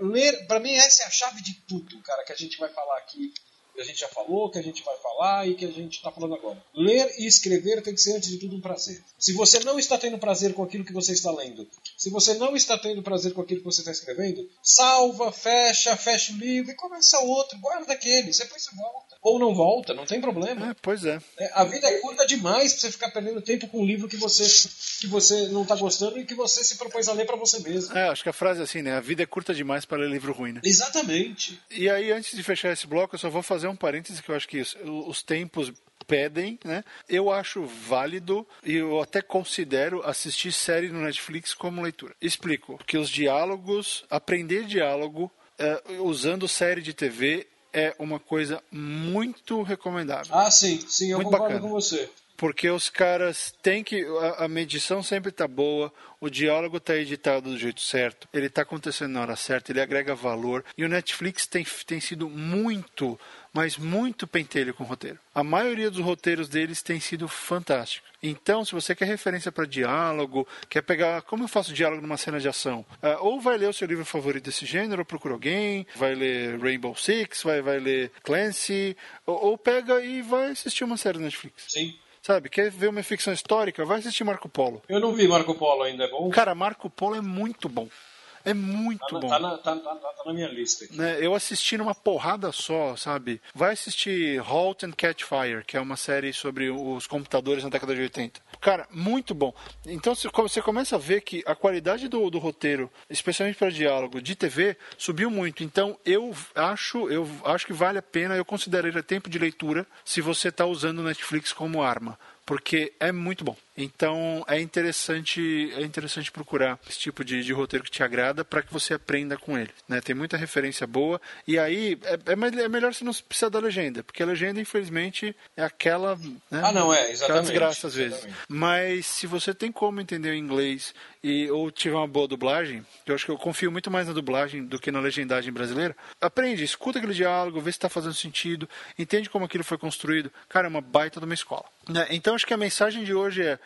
Ler, pra mim, essa é a chave de tudo, cara, que a gente vai falar aqui. Que a gente já falou, que a gente vai falar e que a gente tá falando agora. Ler e escrever tem que ser, antes de tudo, um prazer. Se você não está tendo prazer com aquilo que você está lendo, se você não está tendo prazer com aquilo que você está escrevendo, salva, fecha, fecha o livro e começa outro, guarda aquele, depois você volta. Ou não volta, não tem problema. É, pois é. É, A vida é curta demais pra você ficar perdendo tempo com um livro que você, que você não tá gostando e que você se propôs a ler pra você mesmo. É, acho que a frase é assim, né? A vida é curta demais para ler livro ruim, né? Exatamente. E aí, antes de fechar esse bloco, eu só vou fazer um parêntese que eu acho que os, os tempos pedem, né? Eu acho válido e eu até considero assistir série no Netflix como leitura. Explico. Porque os diálogos, aprender diálogo é, usando série de TV é uma coisa muito recomendável. Ah, sim, sim, eu Muito concordo bacana. com você. Porque os caras têm que. A, a medição sempre tá boa, o diálogo tá editado do jeito certo, ele tá acontecendo na hora certa, ele agrega valor. E o Netflix tem, tem sido muito, mas muito pentelho com o roteiro. A maioria dos roteiros deles tem sido fantástico. Então, se você quer referência para diálogo, quer pegar. Como eu faço diálogo numa cena de ação? Ah, ou vai ler o seu livro favorito desse gênero, ou procura alguém, vai ler Rainbow Six, vai, vai ler Clancy, ou, ou pega e vai assistir uma série do Netflix. Sim. Sabe, quer ver uma ficção histórica? Vai assistir Marco Polo. Eu não vi Marco Polo ainda, é bom? Cara, Marco Polo é muito bom. É Tá muito na, bom. tá na- tá- tá- tá na minha lista aqui. Né, eu assisti numa porrada só, sabe? Vai assistir Halt and Catch Fire, que é uma série sobre os computadores na década de 80. Cara, muito bom. Então você começa a ver que a qualidade do, do roteiro, especialmente para diálogo de TV, subiu muito. Então eu acho, eu acho que vale a pena, eu consideraria tempo de leitura se você está usando o Netflix como arma porque é muito bom. Então é interessante, é interessante procurar esse tipo de, de roteiro que te agrada para que você aprenda com ele. Né? Tem muita referência boa e aí é, é, é, melhor você não precisar da legenda, porque a legenda infelizmente é aquela, né? ah não é exatamente, desgraça às vezes. Mas se você tem como entender o inglês e ou tiver uma boa dublagem, eu acho que eu confio muito mais na dublagem do que na legendagem brasileira. Aprende, escuta aquele diálogo, vê se está fazendo sentido, entende como aquilo foi construído. Cara, é uma baita de uma escola. Né? Então acho que a mensagem de hoje é: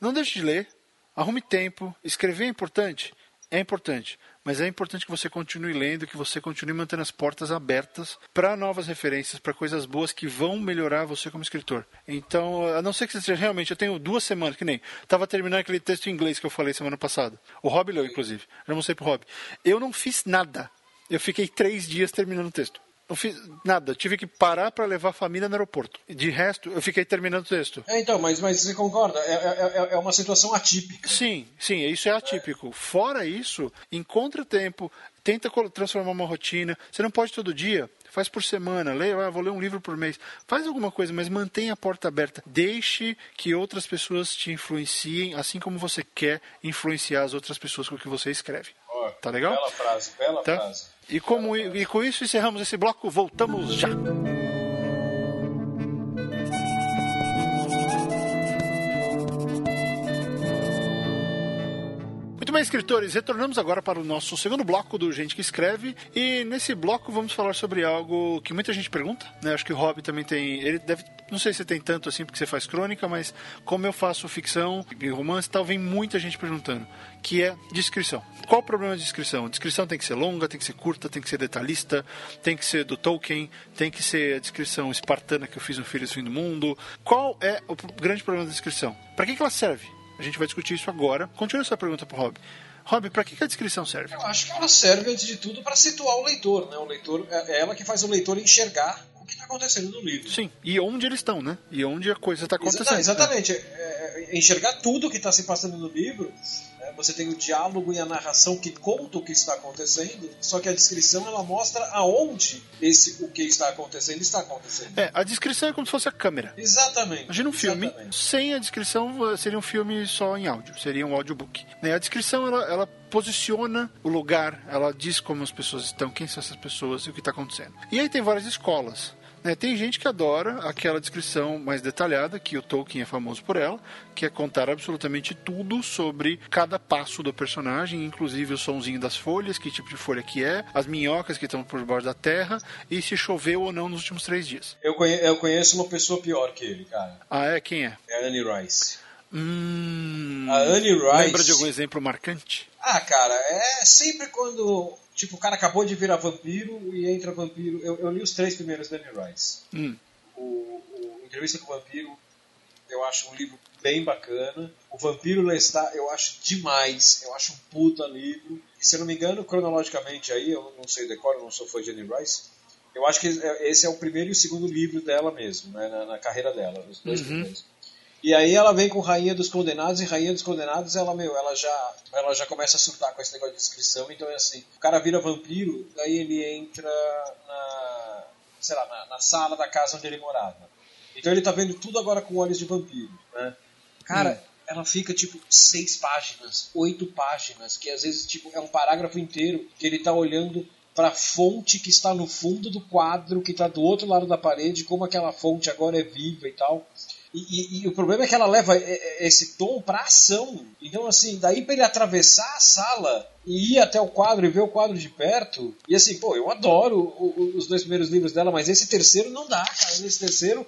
não deixe de ler, arrume tempo, escrever é importante, é importante. Mas é importante que você continue lendo, que você continue mantendo as portas abertas para novas referências, para coisas boas que vão melhorar você como escritor. Então, a não ser que você realmente, eu tenho duas semanas, que nem estava terminando aquele texto em inglês que eu falei semana passada. O Rob leu, inclusive. Já mostrei pro Rob. Eu não fiz nada. Eu fiquei três dias terminando o texto. Não fiz nada, tive que parar para levar a família no aeroporto. De resto, eu fiquei terminando o texto. É, então, mas, mas você concorda? É, é, é, é uma situação atípica. Sim, sim, isso é atípico. Fora isso, encontra tempo, tenta transformar uma rotina. Você não pode todo dia, faz por semana, leia, ah, vou ler um livro por mês. Faz alguma coisa, mas mantenha a porta aberta. Deixe que outras pessoas te influenciem, assim como você quer influenciar as outras pessoas com o que você escreve. Oh, tá legal? Bela frase, bela tá? frase. E, como, e com isso encerramos esse bloco. Voltamos já. Muito bem, escritores, retornamos agora para o nosso segundo bloco do Gente que Escreve. E nesse bloco vamos falar sobre algo que muita gente pergunta, né? Acho que o Rob também tem. Ele deve. Não sei se tem tanto assim porque você faz crônica, mas como eu faço ficção e romance, tal, vem muita gente perguntando, que é descrição. Qual o problema de descrição? Descrição tem que ser longa, tem que ser curta, tem que ser detalhista, tem que ser do Tolkien, tem que ser a descrição espartana que eu fiz no Filhos do Fim do Mundo. Qual é o grande problema da descrição? Para que, que ela serve? A gente vai discutir isso agora. Continua essa pergunta pro Rob. Rob, para que, que, a descrição serve? Eu acho que ela serve, antes de tudo, para situar o leitor. Né? O leitor é, é ela que faz o leitor enxergar o que está acontecendo no livro. Sim, e onde eles estão, né? E onde a coisa está acontecendo. Exatamente. É, é, enxergar tudo o que está se passando no livro você tem o diálogo e a narração que conta o que está acontecendo, só que a descrição ela mostra aonde esse o que está acontecendo está acontecendo. É, a descrição é como se fosse a câmera. Exatamente. Imagina um filme, exatamente. sem a descrição seria um filme só em áudio, seria um audiobook. Né? A descrição ela, ela posiciona o lugar, ela diz como as pessoas estão, quem são essas pessoas e o que está acontecendo. E aí tem várias escolas. Né, tem gente que adora aquela descrição mais detalhada, que o Tolkien é famoso por ela, que é contar absolutamente tudo sobre cada passo do personagem, inclusive o sonzinho das folhas, que tipo de folha que é, as minhocas que estão por debaixo da terra e se choveu ou não nos últimos três dias. Eu, conheço, eu conheço uma pessoa pior que ele, cara. Ah, é? Quem é? É a Annie Rice. Hum, a Annie Rice. Lembra de algum exemplo marcante? Ah, cara, é sempre quando Tipo, o cara acabou de virar vampiro e entra vampiro. Eu, eu li os três primeiros da Anne Rice. Hum. O, o, Entrevista com o Vampiro, eu acho um livro bem bacana. O Vampiro Lestat, eu acho demais. Eu acho um puta livro. E, se eu não me engano, cronologicamente aí, eu não sei decor, eu não sou fã de Anne Rice. Eu acho que esse é o primeiro e o segundo livro dela mesmo, né, na, na carreira dela, os dois uhum. primeiros. E aí ela vem com Rainha dos Condenados, e Rainha dos Condenados, ela, meu, ela já, ela já começa a surtar com esse negócio de descrição, então é assim, o cara vira vampiro, daí ele entra na, sei lá, na, na sala da casa onde ele morava. Então ele tá vendo tudo agora com olhos de vampiro, né? Cara, hum. ela fica tipo seis páginas, oito páginas, que às vezes tipo é um parágrafo inteiro que ele tá olhando para fonte que está no fundo do quadro, que está do outro lado da parede, como aquela fonte agora é viva e tal. E, e, e, o problema é que ela leva esse tom pra ação. Então, assim, daí pra ele atravessar a sala e ir até o quadro e ver o quadro de perto. E assim, pô, eu adoro os dois primeiros livros dela, mas esse terceiro não dá, cara. Esse terceiro,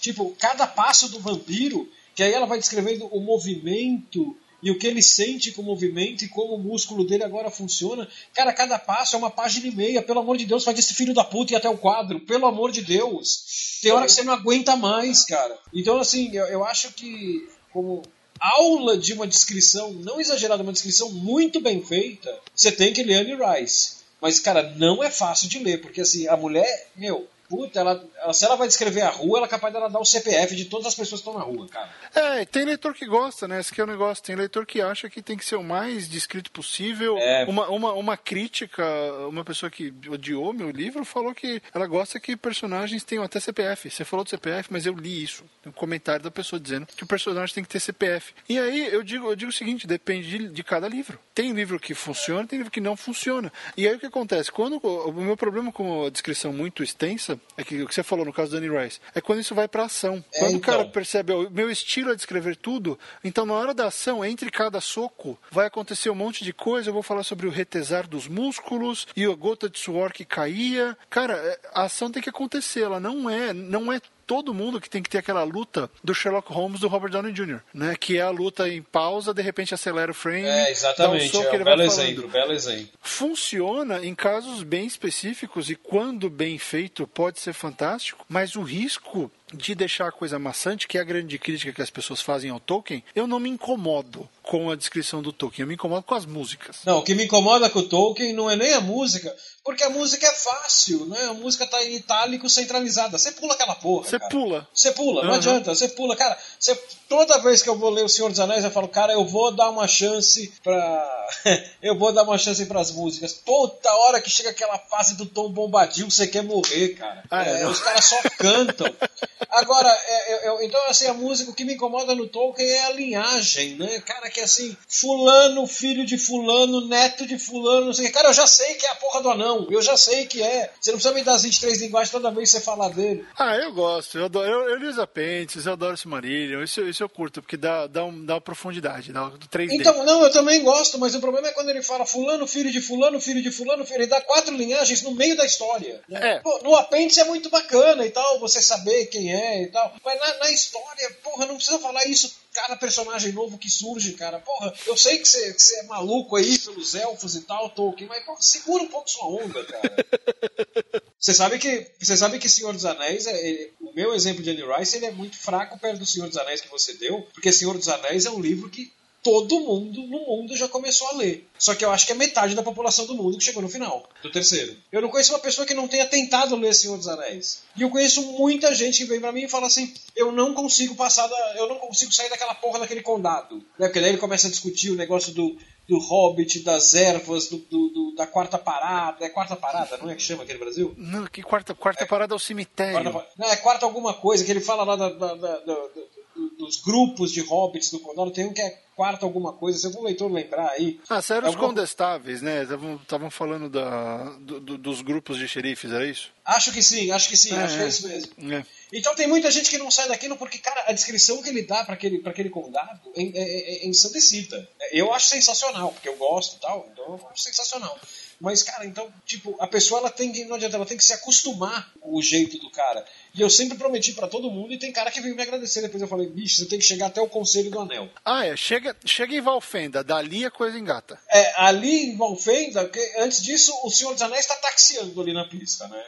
tipo, cada passo do vampiro, que aí ela vai descrevendo o movimento e o que ele sente com o movimento e como o músculo dele agora funciona. Cara, cada passo é uma página e meia. Pelo amor de Deus, faz esse filho da puta ir até o quadro. Pelo amor de Deus. Tem hora que você não aguenta mais, cara. Então, assim, eu, eu acho que como aula de uma descrição, não exagerada, uma descrição muito bem feita, você tem que ler Anne Rice. Mas, cara, não é fácil de ler, porque assim, a mulher, meu, Puta, ela, se ela vai descrever a rua, ela é capaz dela dar o CPF de todas as pessoas que estão na rua, cara. É, tem leitor que gosta, né? Esse que é o negócio. Tem leitor que acha que tem que ser o mais descrito possível. É. Uma, uma, uma crítica, uma pessoa que odiou meu livro falou que ela gosta que personagens tenham até CPF. Você falou do CPF, mas eu li isso. Tem um comentário da pessoa dizendo que o personagem tem que ter CPF. E aí eu digo, eu digo o seguinte: depende de, de cada livro. Tem livro que funciona, tem livro que não funciona. E aí o que acontece? Quando o meu problema com a descrição muito extensa é que o que você falou no caso do Danny Rice é quando isso vai pra ação. É, Quando o cara então. percebe, o meu estilo é descrever tudo, então na hora da ação, entre cada soco, vai acontecer um monte de coisa, eu vou falar sobre o retesar dos músculos e a gota de suor que caía. Cara, é, a ação tem que acontecer, ela não é, não é todo mundo que tem que ter aquela luta do Sherlock Holmes do Robert Downey Jr., né? Que é a luta em pausa, de repente acelera o frame, É, dá exatamente. um soco é ele belo exemplo, belo exemplo. Funciona em casos bem específicos e quando bem feito pode ser fantástico, mas o risco de deixar a coisa maçante, que é a grande crítica que as pessoas fazem ao Tolkien, eu não me incomodo com a descrição do Tolkien, eu me incomodo com as músicas. Não, o que me incomoda com o Tolkien não é nem a música, porque a música é fácil, né? A música tá em itálico centralizada. Você pula aquela porra. Você pula. Você pula, não Uhum. adianta, você pula. Cara, você- toda vez que eu vou ler O Senhor dos Anéis, eu falo, cara, eu vou dar uma chance pra. <laughs> eu vou dar uma chance pras músicas. Puta hora que chega aquela fase do Tom Bombadil, você quer morrer, cara. Ah, é, É, não. os caras só cantam. <laughs> Agora, é, eu- eu- então, assim, a música, o que me incomoda no Tolkien é a linhagem, né? Cara, que assim, fulano, filho de fulano, neto de fulano, não sei o que. Cara, eu já sei que é a porra do anão. Eu já sei que é. Você não precisa me dar as 23 linguagens toda vez que você falar dele. Ah, eu gosto, eu adoro, eu, eu li os apêndices, eu adoro esse Marillion, isso, isso eu curto, porque dá, dá, um, dá uma profundidade, dá um 3D. Então, não, eu também gosto, mas o problema é quando ele fala fulano, filho de fulano, filho de fulano, filho, ele dá quatro linhagens no meio da história. né? É. Pô, no apêndice é muito bacana e tal, você saber quem é e tal, mas na, na história, porra, não precisa falar isso cada personagem novo que surge, cara. Porra, eu sei que você, que você é maluco aí pelos elfos e tal, Tolkien, mas porra, segura um pouco sua onda, cara. <laughs> Você sabe que você sabe que Senhor dos Anéis, é, ele- o meu exemplo de Annie Rice, ele é muito fraco perto do Senhor dos Anéis que você deu, porque Senhor dos Anéis é um livro que todo mundo no mundo já começou a ler. Só que eu acho que é metade da população do mundo que chegou no final, do terceiro. Eu não conheço uma pessoa que não tenha tentado ler Senhor dos Anéis. E eu conheço muita gente que vem pra mim e fala assim: eu não consigo passar da. eu não consigo sair daquela porra daquele condado. Né? Porque daí ele começa a discutir o negócio do. Do Hobbit, das ervas, do, do- do- da quarta parada. É quarta parada, não é que chama aqui no Brasil? Não, que quarta, quarta parada é o cemitério. Quarta, não, é quarta alguma coisa, que ele fala lá da- da- da- dos grupos de hobbits do condado. Tem um que é quarta alguma coisa, se algum leitor lembrar aí. Ah, sério, os condestáveis, né? Estavam falando da, do- do- dos grupos de xerifes, era isso? Acho que sim, acho que sim, É, acho que é é. isso mesmo. É. Então tem muita gente que não sai daquilo porque, cara, a descrição que ele dá pra aquele, pra aquele condado é, é, é, é ensandecida. Eu acho sensacional, porque eu gosto e tal, então eu acho sensacional. Mas, cara, então, tipo, a pessoa ela tem que, não adianta, ela tem que se acostumar com o jeito do cara. E eu sempre prometi pra todo mundo e tem cara que veio me agradecer. Depois eu falei, bicho, você tem que chegar até o Conselho do Anel. Ah, é. Chega, chega em Valfenda, dali a coisa engata. É, ali em Valfenda, antes disso, o Senhor dos Anéis está taxiando ali na pista, né?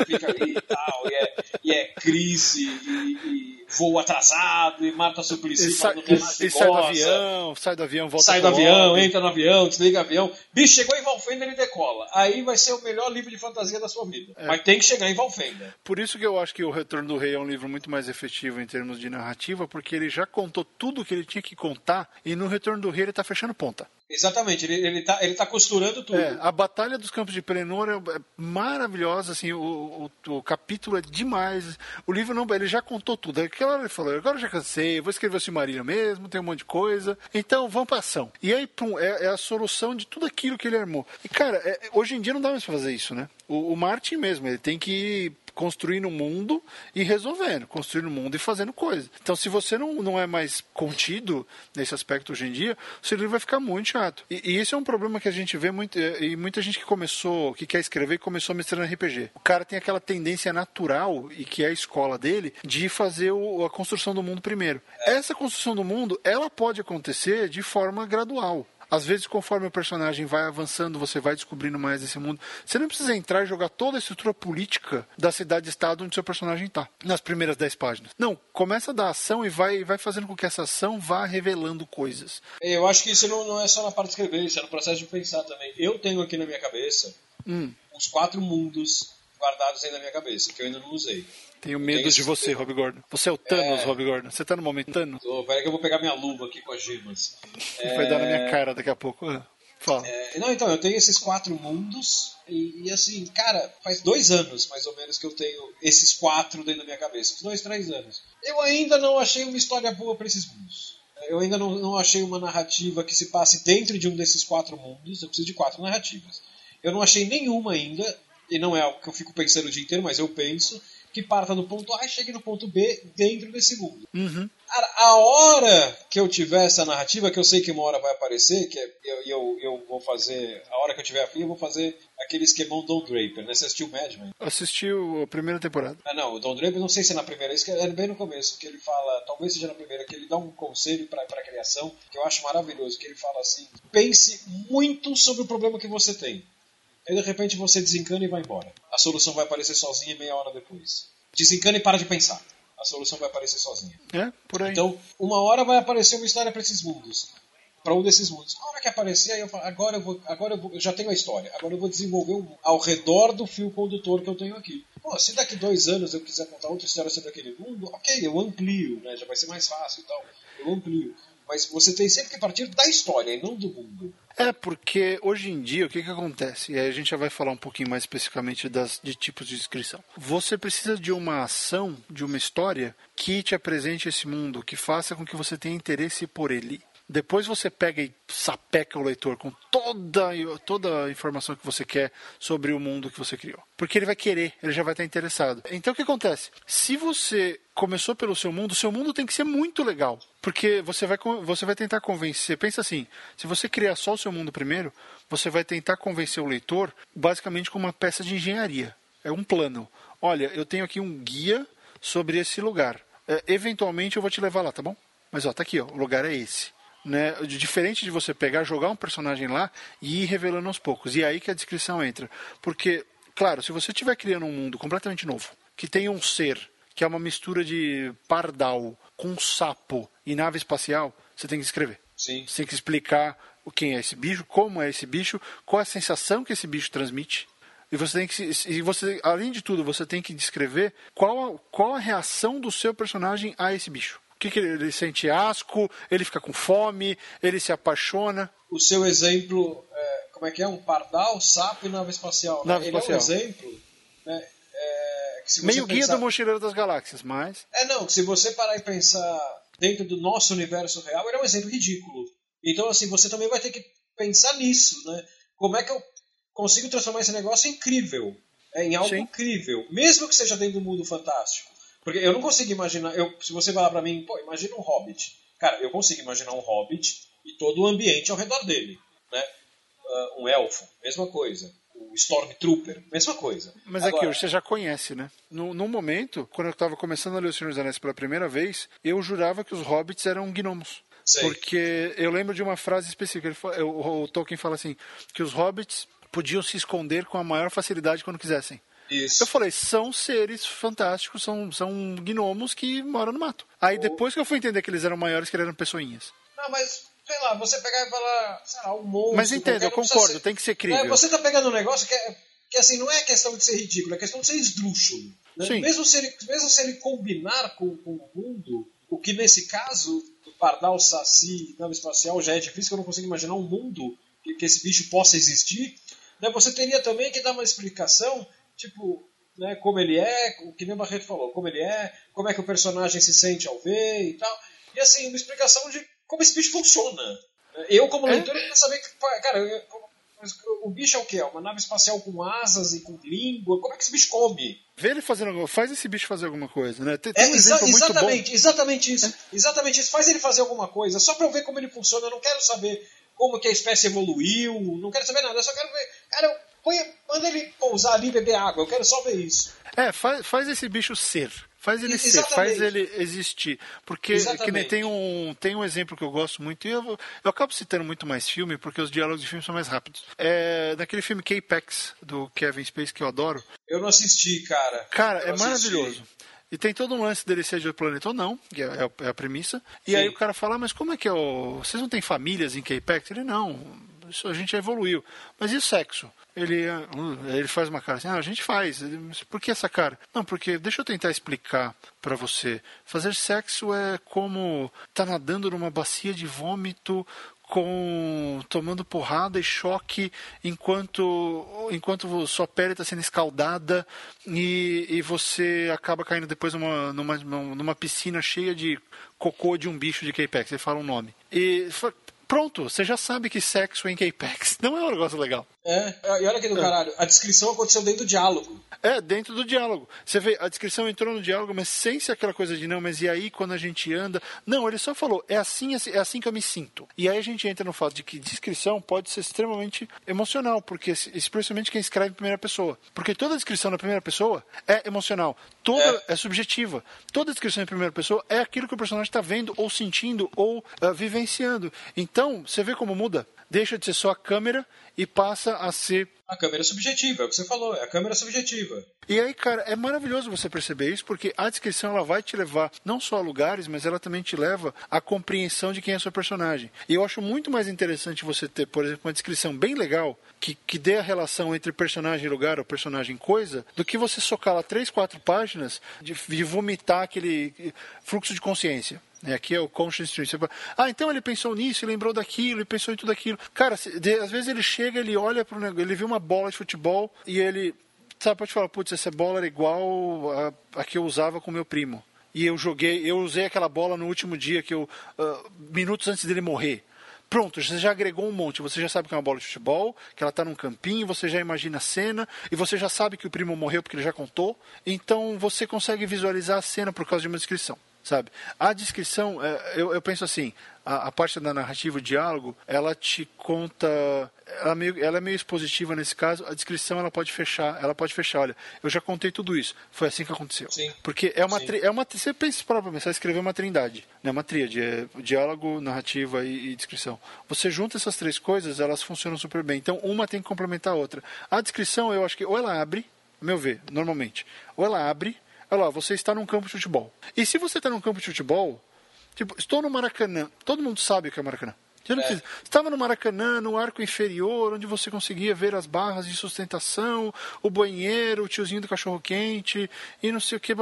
E Fica ali e tal, e é, e é crise, e, e voo atrasado, e Marta Suplicy E, sai, e- e sai do avião, sai do avião, volta sai do avião, lobby. entra no avião, desliga o avião. Bicho, chegou em Valfenda, ele decola. Aí vai ser o melhor livro de fantasia da sua vida. É. Mas tem que chegar em Valfenda. Por isso que eu acho que o Retorno do Rei é um livro muito mais efetivo em termos de narrativa, porque ele já contou tudo que ele tinha que contar e no Retorno do Rei ele tá fechando ponta. Exatamente, ele, ele, tá, ele tá costurando tudo. É, a Batalha dos Campos de Pelennor é é maravilhosa, assim, o, o, o capítulo é demais. O livro não, ele já contou tudo. Aquela hora ele falou, agora já cansei, vou escrever o Silmarillion mesmo, tem um monte de coisa. Então, vamos pra ação. E aí, pum, é, é a solução de tudo aquilo que ele armou. E, cara, é- hoje em dia não dá mais pra fazer isso, né? O, o Martin mesmo, ele tem que construir no mundo e resolvendo, construir no mundo e fazendo coisa. Então, se você não, não é mais contido nesse aspecto hoje em dia, o seu livro vai ficar muito chato. E, e isso é um problema que a gente vê muito, e muita gente que começou, que quer escrever, começou mestrando RPG. O cara tem aquela tendência natural, e que é a escola dele, de fazer o- a construção do mundo primeiro. Essa construção do mundo, ela pode acontecer de forma gradual. Às vezes, conforme o personagem vai avançando, você vai descobrindo mais desse mundo. Você não precisa entrar e jogar toda a estrutura política da cidade-estado onde seu personagem está, nas primeiras 10 páginas. Não, começa da ação e vai, vai fazendo com que essa ação vá revelando coisas. Eu acho que isso não, não é só na parte de escrever, isso é no processo de pensar também. Eu tenho aqui na minha cabeça Hum. os quatro mundos guardados aí na minha cabeça, que eu ainda não usei. Tenho medo de você, Rob Gordon. Você é o Thanos, É. Rob Gordon. Você tá no momento Thanos? Tô, peraí que eu vou pegar minha luva aqui com as gemas. <laughs> Vai dar na minha cara daqui a pouco. Fala. É, não, então, eu tenho esses quatro mundos e, e, assim, cara, faz dois anos mais ou menos que eu tenho esses quatro dentro da minha cabeça. Uns dois, três anos. Eu ainda não achei uma história boa para esses mundos. Eu ainda não, não achei uma narrativa que se passe dentro de um desses quatro mundos. Eu preciso de quatro narrativas. Eu não achei nenhuma ainda, e não é algo que eu fico pensando o dia inteiro, mas eu penso, que parta do ponto A e chegue no ponto B dentro desse mundo. Uhum. Cara, a hora que eu tiver essa narrativa, que eu sei que uma hora vai aparecer, que é, eu, eu, eu vou fazer, a hora que eu tiver afim, eu vou fazer aquele esquemão Don Draper, né? Você assistiu Mad Men? Assistiu a primeira temporada. Ah, não, o Don Draper, não sei se é na primeira, isso que é bem no começo, que ele fala, talvez seja na primeira, que ele dá um conselho para a criação, que eu acho maravilhoso, que ele fala assim, pense muito sobre o problema que você tem. Aí, de repente, você desencana e vai embora. A solução vai aparecer sozinha meia hora depois. Desencana e para de pensar. A solução vai aparecer sozinha. É, por aí. Então, uma hora vai aparecer uma história para esses mundos. Para um desses mundos. A hora que aparecer, aí eu falo, agora eu vou, agora eu, vou, eu já tenho a história. Agora eu vou desenvolver um, ao redor do fio condutor que eu tenho aqui. Pô, se daqui dois anos eu quiser contar outra história sobre aquele mundo, ok, eu amplio, né? Já vai ser mais fácil e tal. Eu amplio. Mas você tem sempre que partir da história e não do mundo. É, porque hoje em dia o que, que acontece? E aí a gente já vai falar um pouquinho mais especificamente das, de tipos de descrição. Você precisa de uma ação, de uma história que te apresente esse mundo, que faça com que você tenha interesse por ele. Depois você pega e sapeca o leitor com toda, toda a informação que você quer sobre o mundo que você criou. Porque ele vai querer, ele já vai estar interessado. Então o que acontece? Se você começou pelo seu mundo, seu mundo tem que ser muito legal. Porque você vai, você vai tentar convencer. Pensa assim: se você criar só o seu mundo primeiro, você vai tentar convencer o leitor basicamente com uma peça de engenharia. É um plano. Olha, eu tenho aqui um guia sobre esse lugar. É, eventualmente eu vou te levar lá, tá bom? Mas ó, tá aqui, ó, o lugar é esse. Né? Diferente de você pegar, jogar um personagem lá e ir revelando aos poucos. E é aí que a descrição entra. Porque, claro, se você estiver criando um mundo completamente novo, que tem um ser que é uma mistura de pardal com sapo e nave espacial, você tem que escrever. Sim. Você tem que explicar quem é esse bicho, como é esse bicho, qual é a sensação que esse bicho transmite. E você tem que e você, além de tudo, você tem que descrever qual a, qual a reação do seu personagem a esse bicho. O que, que ele, ele sente asco, ele fica com fome, ele se apaixona. O seu exemplo, é, como é que é? Um pardal, sapo e nave espacial. Né? Nave ele espacial. é um exemplo, né? É, Meio guia pensar- do Mochileiro das Galáxias, mas. É, não, se você parar e pensar dentro do nosso universo real, ele é um exemplo ridículo. Então, assim, você também vai ter que pensar nisso, né? Como é que eu consigo transformar esse negócio incrível, é, em algo Sim. incrível, mesmo que seja dentro do mundo fantástico. Porque eu não consigo imaginar, eu, se você falar pra mim, pô, imagina um hobbit. Cara, eu consigo imaginar um hobbit e todo o ambiente ao redor dele, né? Ah, um elfo, mesma coisa. O Stormtrooper, mesma coisa. Mas é Agora, que você já conhece, né? No, no momento, quando eu estava começando a ler O Senhor dos Anéis pela primeira vez, eu jurava que os hobbits eram gnomos. Sei. Porque eu lembro de uma frase específica. Ele fa- o, o Tolkien fala assim: que os hobbits podiam se esconder com a maior facilidade quando quisessem. Isso. Eu falei, são seres fantásticos, são, são gnomos que moram no mato. Aí depois que eu fui entender que eles eram maiores, que eles eram pessoinhas. Não, mas, sei lá, você pegar e falar, sei lá, um monstro. Mas entendo, qualquer, eu concordo, ser- tem que ser crível. É, você tá pegando um negócio que, é, que assim, não é questão de ser ridículo, é questão de ser esdrúxulo. né? Sim. Mesmo, se ele, mesmo se ele combinar com, com o mundo, o que nesse caso, do Pardal, Saci, nave espacial, já é difícil, que eu não consigo imaginar um mundo que, que esse bicho possa existir, né? você teria também que dar uma explicação, tipo, né, como ele é, o que nem o Barreto falou, como ele é, como é que o personagem se sente ao ver e tal. E assim, uma explicação de como esse bicho funciona. Eu, como É? leitor, eu queria saber que, cara, eu- o bicho é o quê? É uma nave espacial com asas e com língua? Como é que esse bicho come? Vê ele fazendo alguma faz esse bicho fazer alguma coisa, né? Tem, tem É, um exa- muito bom. exatamente, exatamente isso. Exatamente isso. Faz ele fazer alguma coisa, só pra eu ver como ele funciona. Eu não quero saber como que a espécie evoluiu, não quero saber nada. Eu só quero ver. Cara, põe- manda ele pousar ali e beber água. Eu quero só ver isso. É, faz, faz esse bicho ser. Faz ele ser, Exatamente. faz ele existir. Porque que nem tem um, tem um exemplo que eu gosto muito, e eu, vou- eu acabo citando muito mais filme, porque os diálogos de filme são mais rápidos. É naquele filme K-Pax, do Kevin Space, que eu adoro. Eu não assisti, cara. Cara, Eu é maravilhoso. E tem todo um lance dele ser de outro planeta ou não, que é, é a- premissa. E Sim. aí o cara fala, mas como é que é o... Vocês não têm famílias em K-Pax? Ele, não, isso a gente evoluiu. Mas e o sexo? Ele, ele faz uma cara assim, ah, a gente faz. Por que essa cara? Não, porque deixa eu tentar explicar para você. Fazer sexo é como tá nadando numa bacia de vômito com tomando porrada e choque enquanto enquanto sua pele está sendo escaldada e, e você acaba caindo depois numa, numa, numa piscina cheia de cocô de um bicho de K-Pax. Você fala um nome. E pronto, você já sabe que sexo em K-Pax <laughs> não é um negócio legal. É, e olha aqui do é. caralho, a descrição aconteceu dentro do diálogo. É, dentro do diálogo. Você vê, a descrição entrou no diálogo, mas sem ser aquela coisa de não, mas e aí quando a gente anda? Não, ele só falou, é assim, é assim que eu me sinto. E aí a gente entra no fato de que descrição pode ser extremamente emocional, porque especialmente quem escreve em primeira pessoa. Porque toda descrição na primeira pessoa é emocional, toda é, é subjetiva. Toda descrição em primeira pessoa é aquilo que o personagem está vendo, ou sentindo, ou uh, vivenciando. Então, você vê como muda? Deixa de ser só a câmera e passa a ser a câmera subjetiva, é o que você falou, é a câmera subjetiva. E aí, cara, é maravilhoso você perceber isso, porque a descrição ela vai te levar não só a lugares, mas ela também te leva à compreensão de quem é seu personagem. E eu acho muito mais interessante você ter, por exemplo, uma descrição bem legal, que, que dê a relação entre personagem e lugar ou personagem coisa, do que você socar lá três, quatro páginas de, de vomitar aquele fluxo de consciência. É, aqui é o conscious stream. Ah, então ele pensou nisso, ele lembrou daquilo, ele pensou em tudo aquilo. Cara, às vezes ele chega, ele olha para negócio, ele viu uma bola de futebol e ele, sabe, pode falar, putz, essa bola era igual a, a que eu usava com meu primo. E eu joguei, eu usei aquela bola no último dia que eu, uh, minutos antes dele morrer. Pronto, você já agregou um monte. Você já sabe que é uma bola de futebol, que ela está num campinho, você já imagina a cena, e você já sabe que o primo morreu porque ele já contou. Então você consegue visualizar a cena por causa de uma descrição sabe? A descrição, é, eu, eu penso assim, a, a, parte da narrativa, o diálogo, ela te conta, ela, meio, ela é meio expositiva nesse caso, a descrição ela pode fechar, ela pode fechar, olha, eu já contei tudo isso, foi assim que aconteceu. Sim. Porque é uma, Sim. é uma você pensa para pensar, escrever uma trindade, né? uma tríade, é diálogo, narrativa e, e descrição. Você junta essas três coisas, elas funcionam super bem. Então uma tem que complementar a outra. A descrição, eu acho que ou ela abre, meu ver, normalmente, ou ela abre Olha lá, você está num campo de futebol. E se você está num campo de futebol, tipo, estou no Maracanã. Todo mundo sabe o que é Maracanã. Você não é. Estava no Maracanã, no arco inferior, onde você conseguia ver as barras de sustentação, o banheiro, o tiozinho do cachorro-quente e não sei o que.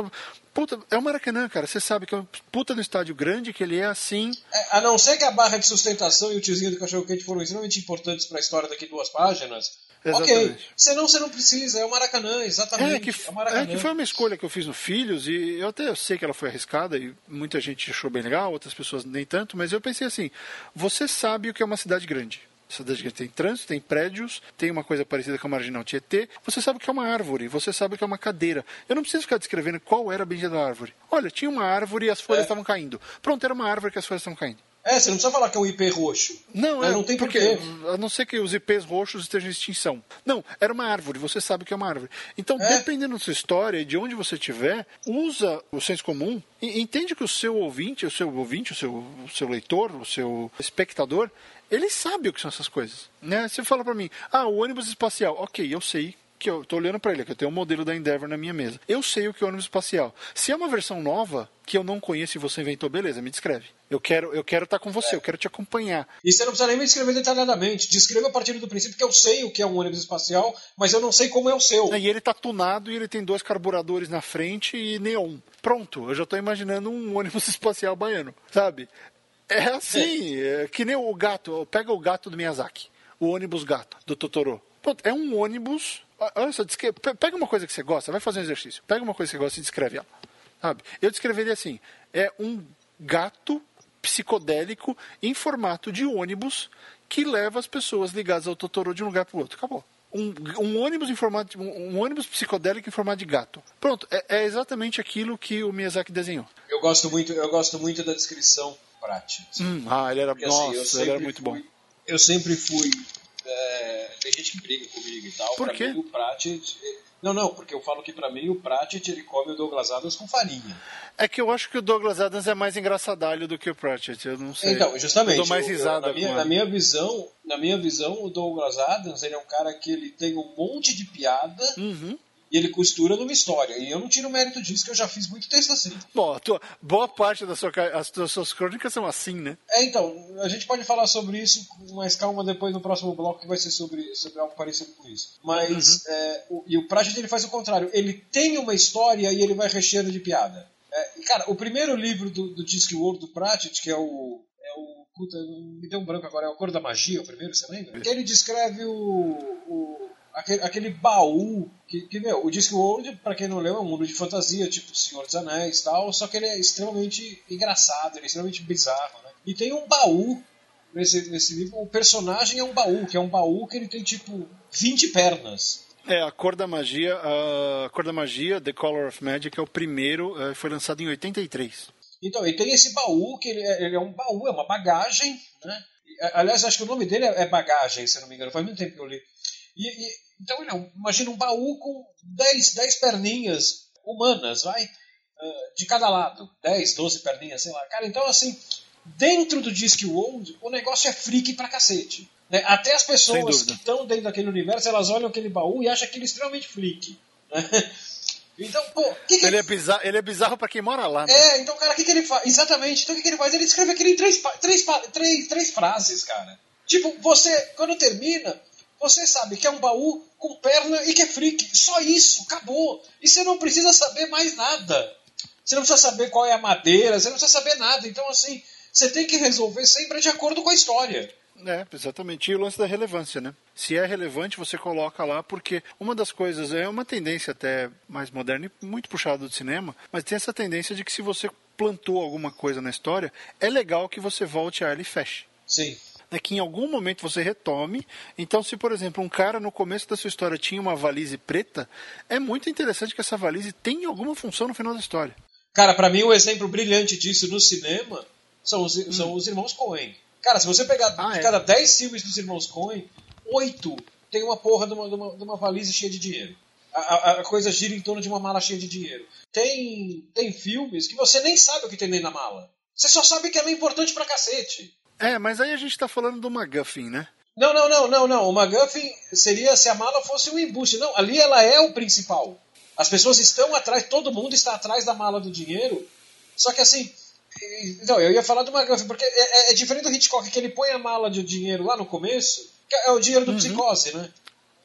Puta, é o Maracanã, cara. Você sabe que é um puta no estádio grande, que ele é assim. É, a não ser que a barra de sustentação e o tiozinho do cachorro-quente foram extremamente importantes para a história daqui duas páginas. Exatamente. Ok, senão você não precisa, é o Maracanã, exatamente. É que, é, Maracanã. é que foi uma escolha que eu fiz no Filhos, e eu até sei que ela foi arriscada, e muita gente achou bem legal, outras pessoas nem tanto, mas eu pensei assim: você sabe o que é uma cidade grande. Cidade que tem trânsito, tem prédios, tem uma coisa parecida com a Marginal Tietê. Você sabe o que é uma árvore, você sabe o que é uma cadeira. Eu não preciso ficar descrevendo qual era a bendita da árvore. Olha, tinha uma árvore e as folhas é. estavam caindo. Pronto, era uma árvore que as folhas estavam caindo. É, você não precisa falar que é um IP roxo. Não, é, não tem porquê. A não ser que os IPs roxos estejam em extinção. Não, era uma árvore, você sabe que é uma árvore. Então, é. dependendo da sua história e de onde você estiver, usa o senso comum e entende que o seu ouvinte, o seu ouvinte, o seu, o seu leitor, o seu espectador, ele sabe o que são essas coisas. Né? Você fala para mim, ah, o ônibus espacial. Ok, eu sei que eu tô olhando para ele, que eu tenho um modelo da Endeavor na minha mesa. Eu sei o que é ônibus espacial. Se é uma versão nova que eu não conheço e você inventou, beleza, me descreve. Eu quero eu quero estar tá com você, é. eu quero te acompanhar. E você não precisa nem me descrever detalhadamente. Descreva a partir do princípio que eu sei o que é um ônibus espacial, mas eu não sei como é o seu. E ele tá tunado e ele tem dois carburadores na frente e neon. Pronto, eu já estou imaginando um <laughs> ônibus espacial baiano, sabe? É assim, é. É, que nem o gato. Pega o gato do Miyazaki, o ônibus gato do Totoro. Pronto, é um ônibus Olha só, pega uma coisa que você gosta, vai fazer um exercício. Pega uma coisa que você gosta e descreve ela. Sabe? Eu descreveria assim: é um gato psicodélico em formato de ônibus que leva as pessoas ligadas ao Totoro de um lugar para o outro. Acabou. Um, um, ônibus em formato de, um, um, ônibus psicodélico em formato de gato. Pronto, é, é, exatamente aquilo que o Miyazaki desenhou. Eu gosto muito, eu gosto muito da descrição prática. Hum, ah, ele era, Porque, assim, nossa, assim, ele era muito fui, bom. Eu sempre fui é, tem gente que briga comigo e tal. Por pra quê? Mim, o Pratchett... Não, não, porque eu falo que para mim o Pratchett ele come o Douglas Adams com farinha. É que eu acho que o Douglas Adams é mais engraçadalho do que o Pratchett, eu não sei. Então, justamente. Eu dou mais risada eu, na, minha, na minha visão, na minha visão, o Douglas Adams ele é um cara que ele tem um monte de piada. Uhum. E ele costura numa história. E eu não tiro mérito disso, que eu já fiz muito texto assim. Bom, tua, boa parte da sua, as, das suas crônicas são assim, né? É, então, a gente pode falar sobre isso com mais calma depois no próximo bloco, que vai ser sobre, sobre algo parecido com isso. Mas, uhum. é, o, e o Pratchett ele faz o contrário. Ele tem uma história e ele vai recheando de piada. É, e, cara, o primeiro livro do, do Discworld do Pratchett, que é o, é o puta, me deu um branco agora, é o Cor da Magia, o primeiro, você lembra? Que ele descreve o, o aquele, aquele baú que, que meu, o Discworld, para quem não leu, é um mundo de fantasia, tipo Senhor dos Anéis tal, só que ele é extremamente engraçado, ele é extremamente bizarro, né? E tem um baú nesse, nesse livro, o personagem é um baú, que é um baú que ele tem tipo 20 pernas. É, a Cor da Magia, a Cor da Magia, The Color of Magic, é o primeiro, é, foi lançado em 83. Então, e tem esse baú, que ele é, ele é um baú, é uma bagagem, né? Aliás, acho que o nome dele é, é bagagem, se não me engano, faz muito tempo que eu li. E, e, então, não, imagina um baú com 10, 10 perninhas humanas, vai? Uh, de cada lado. 10, 12 perninhas, sei lá. Cara, então assim, dentro do Discworld, o negócio é freak pra cacete. Né? Até as pessoas que estão dentro daquele universo, elas olham aquele baú e acham aquele extremamente freak. Né? <laughs> Então, pô, que que ele, é bizarro, ele é bizarro pra quem mora lá, né? É, então, cara, o que, que ele faz? Exatamente, então o que, que ele faz? Ele escreve aquilo em três, três, três, três frases, cara. Tipo, você, quando termina, você sabe que é um baú com perna e que é freak. Só isso, acabou. E você não precisa saber mais nada. Você não precisa saber qual é a madeira, você não precisa saber nada. Então, assim, você tem que resolver sempre de acordo com a história. É, exatamente. E o lance da relevância, né? Se é relevante, você coloca lá, porque uma das coisas, é uma tendência até mais moderna e muito puxada do cinema, mas tem essa tendência de que se você plantou alguma coisa na história, é legal que você volte a ela e feche. Sim. É que em algum momento você retome. Então, se, por exemplo, um cara no começo da sua história tinha uma valise preta, é muito interessante que essa valise tenha alguma função no final da história. Cara, para mim, o um exemplo brilhante disso no cinema são os, hum. são os irmãos Coen. Cara, se você pegar ah, de é. cada 10 filmes dos irmãos Coen, 8 tem uma porra de uma, de uma, de uma valise cheia de dinheiro. A, a, a, coisa gira em torno de uma mala cheia de dinheiro. Tem, tem filmes que você nem sabe o que tem dentro da mala. Você só sabe que ela é importante pra cacete. É, mas aí a gente tá falando do McGuffin, né? Não, não, não, não, não. O McGuffin seria se a mala fosse um embuste. Não, ali ela é o principal. As pessoas estão atrás, todo mundo está atrás da mala do dinheiro. Só que assim, não, eu ia falar do McGuffin, porque é, é, é, diferente do Hitchcock, que ele põe a mala de dinheiro lá no começo, que é o dinheiro do uhum. psicose, né?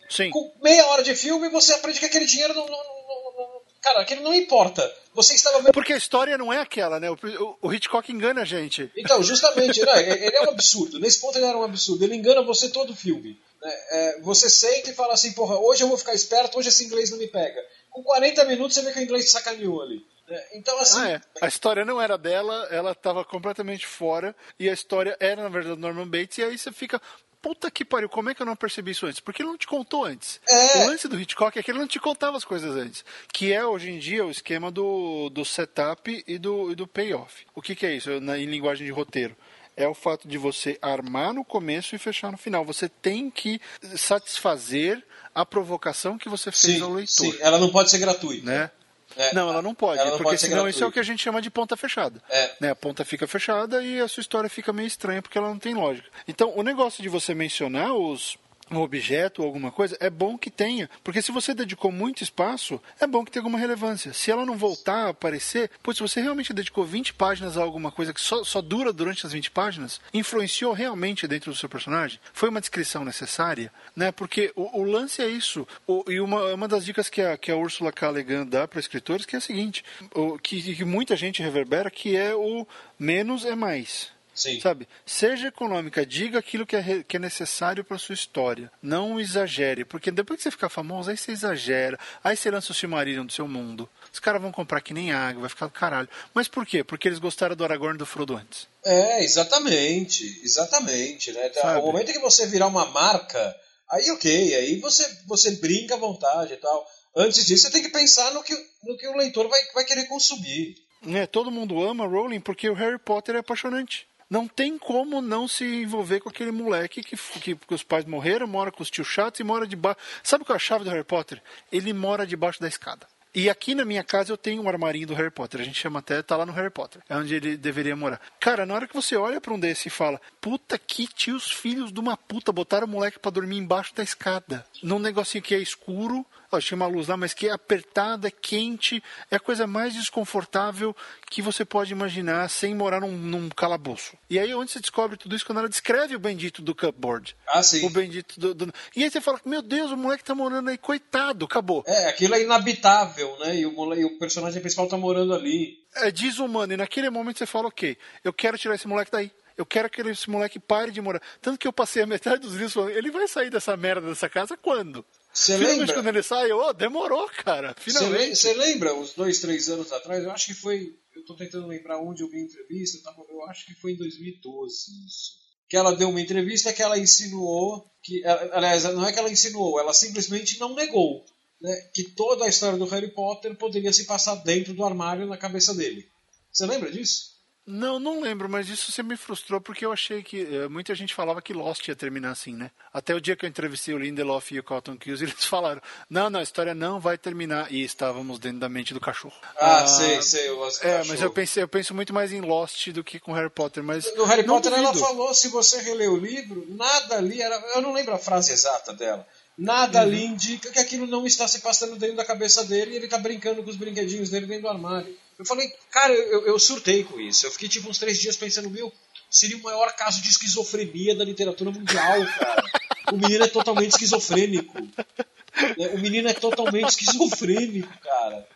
Sim. Com meia hora de filme, você aprende que aquele dinheiro não, não, não, não Cara, aquilo não importa. Você estava vendo... Porque a história não é aquela, né? O, o, o Hitchcock engana a gente. Então, <laughs> justamente, né? ele é um absurdo. Nesse ponto ele era um absurdo. Ele engana você todo o filme. Né? É, você senta e fala assim, porra, hoje eu vou ficar esperto, hoje esse inglês não me pega. Com 40 minutos você vê que o inglês sacaneou ali. É, então, assim. Ah, é. A história não era dela, ela estava completamente fora, e a história era, na verdade, do Norman Bates, e aí você fica. Puta que pariu, como é que eu não percebi isso antes? Porque ele não te contou antes. É. O lance do Hitchcock é que ele não te contava as coisas antes. Que é, hoje em dia, o esquema do, do setup e do, e do payoff. O que, que é isso na, em linguagem de roteiro? é o fato de você armar no começo e fechar no final. Você tem que satisfazer a provocação que você fez sim, ao leitor. Sim, ela não pode ser gratuita. Né? É, não, ela não pode, ela não porque pode senão isso é o que a gente chama de ponta fechada. É. Né? A ponta fica fechada e a sua história fica meio estranha porque ela não tem lógica. Então, o negócio de você mencionar os, um objeto ou alguma coisa, é bom que tenha. Porque se você dedicou muito espaço, é bom que tenha alguma relevância. Se ela não voltar a aparecer, pois se você realmente dedicou 20 páginas a alguma coisa que só, só dura durante as 20 páginas, influenciou realmente dentro do seu personagem? Foi uma descrição necessária? Né? Porque o, o lance é isso. O, e uma, uma das dicas que a, que a Ursula K. Le Guin dá para escritores que é a seguinte, o, que, que muita gente reverbera, que é o menos é mais. Sim. Sabe? Seja econômica, diga aquilo que é, que é necessário para sua história. Não exagere, porque depois que você ficar famoso, aí você exagera. Aí você lança o Silmarillion do seu mundo. Os caras vão comprar que nem água, vai ficar do caralho. Mas por quê? Porque eles gostaram do Aragorn e do Frodo antes. É, exatamente. Exatamente. Né? Sabe? O momento que você virar uma marca, aí ok, aí você, você brinca à vontade e tal. Antes disso, você tem que pensar no que, no que o leitor vai, vai querer consumir. É, todo mundo ama Rowling porque o Harry Potter é apaixonante não tem como não se envolver com aquele moleque que, que, que os pais morreram, mora com os tios chatos e mora debaixo. Sabe qual é a chave do Harry Potter? Ele mora debaixo da escada. E aqui na minha casa eu tenho um armarinho do Harry Potter. A gente chama até, tá lá no Harry Potter. É onde ele deveria morar. Cara, na hora que você olha pra um desse e fala, puta que tios filhos de uma puta botaram o moleque pra dormir embaixo da escada. Num negocinho que é escuro, ó, tinha uma luz lá, mas que é apertada, é quente, é a coisa mais desconfortável que você pode imaginar sem morar num, num calabouço. E aí onde você descobre tudo isso quando ela descreve o bendito do cupboard. Ah, sim. O bendito do, do- E aí você fala, meu Deus, o moleque tá morando aí, coitado, acabou. É, aquilo é inabitável, né? E o, mole- e o personagem principal tá morando ali. é desumano. E naquele momento você fala, ok, eu quero tirar esse moleque daí. Eu quero que esse moleque pare de morar. Tanto que eu passei a metade dos livros falando, ele vai sair dessa merda dessa casa quando? Você Finalmente lembra? quando ele sai, oh, demorou, cara. Você Finalmente. Você lembra, uns dois, três anos atrás? Eu acho que foi. Eu tô tentando lembrar onde eu vi a entrevista. eu tava- Eu acho que foi em 2012 isso. Que ela deu uma entrevista que ela insinuou que. Aliás, não é que ela insinuou, ela simplesmente não negou. Né, que toda a história do Harry Potter poderia se passar dentro do armário na cabeça dele. Você lembra disso? Não, não lembro, mas isso sempre me frustrou porque eu achei que eh, muita gente falava que Lost ia terminar assim, né? Até o dia que eu entrevistei o Lindelof e o Cotton Kills, <laughs> eles falaram: não, não, a história não vai terminar. E estávamos dentro da mente do cachorro. Ah, sei, sei. Eu gosto É, cachorro. mas eu pensei, eu penso muito mais em Lost do que com Harry Potter, mas No Harry Potter ela duvido. falou, se você reler o livro, nada ali era. Eu não lembro a frase exata dela. Nada ali Uhum. indica que aquilo não está se passando dentro da cabeça dele e ele está brincando com os brinquedinhos dele dentro do armário. Eu falei, cara, eu, eu surtei com isso. Eu fiquei tipo uns três dias pensando, meu, seria o maior caso de esquizofrenia da literatura mundial, cara. O menino é totalmente esquizofrênico. Né? O menino é totalmente esquizofrênico, cara.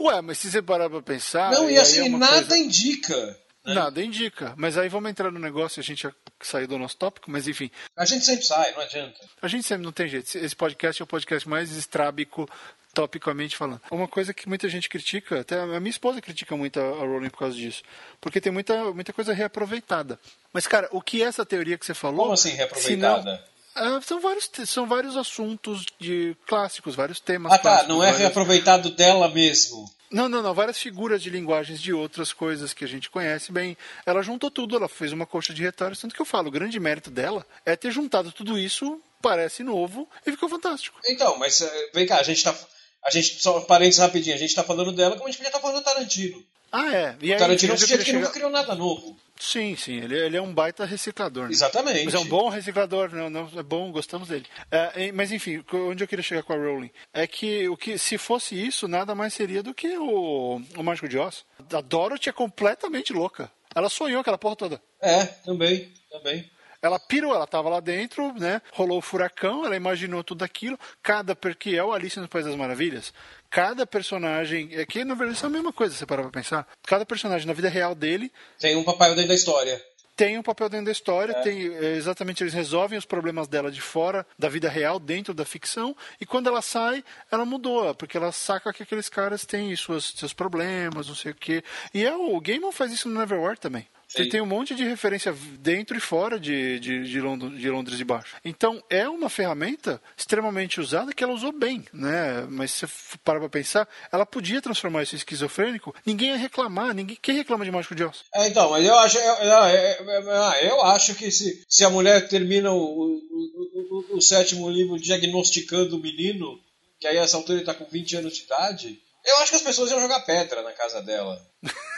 Ué, mas se você parar pra pensar. não, e assim, é nada coisa- indica. Nada indica. Mas aí vamos entrar no negócio, a gente já saiu do nosso tópico, mas enfim. A gente sempre sai, não adianta. A gente sempre não tem jeito. Esse podcast é o podcast mais estrábico, topicamente falando. Uma coisa que muita gente critica, até a minha esposa critica muito a a Rowling por causa disso. Porque tem muita, muita coisa reaproveitada. Mas, cara, o que é essa teoria que você falou. Como assim, reaproveitada? não- Ah, são, vários, são vários assuntos de clássicos, vários temas Ah tá, não é vários- reaproveitado dela mesmo. Não, não, não. Várias figuras de linguagens de outras coisas que a gente conhece bem. Ela juntou tudo, ela fez uma coxa de retalhos. Tanto que eu falo, o grande mérito dela é ter juntado tudo isso, parece novo, e ficou fantástico. Então, mas eh, vem cá, a gente tá. A gente, só parênteses rapidinho, a gente tá falando dela como a gente podia estar falando do Tarantino. Ah, é. E O Tarantino é um sujeito que nunca criou nada novo. Sim, sim. Ele, ele é um baita reciclador. Né? Exatamente. Mas é um bom reciclador, não, não é bom, gostamos dele. É, mas enfim, onde eu queria chegar com a Rowling é que o que se fosse isso, nada mais seria do que o, o Mágico de Oz. A Dorothy é completamente louca. Ela sonhou aquela porra toda. É, também, também. Ela pirou, ela estava lá dentro, né? Rolou o furacão, ela imaginou tudo aquilo. Cada per- que é o Alice no País das Maravilhas. Cada personagem, é que na verdade isso é a mesma coisa, você parar pra pensar. Cada personagem na vida real dele Tem um papai dentro da história. tem um papel dentro da história, tem é, exatamente eles resolvem os problemas dela de fora da vida real, dentro da ficção, e quando ela sai, ela mudou, porque ela saca que aqueles caras têm suas, seus problemas, não sei o quê. E é, o Gaiman faz isso no Neverwhere também. Você tem um monte de referência dentro e fora de, de, de, Lond- de Londres de baixo. Então, é uma ferramenta extremamente usada que ela usou bem, né? Mas se você parar pra pensar, ela podia transformar isso em esquizofrênico, ninguém ia reclamar, ninguém... Quem reclama de Mágico de Oz? É, então, mas eu acho, eu, eu- eu- eu acho que se, se a mulher termina o, o, o- o- sétimo livro diagnosticando o menino, que aí a essa altura ele tá com 20 anos de idade, eu acho que as pessoas iam jogar pedra na casa dela. <laughs>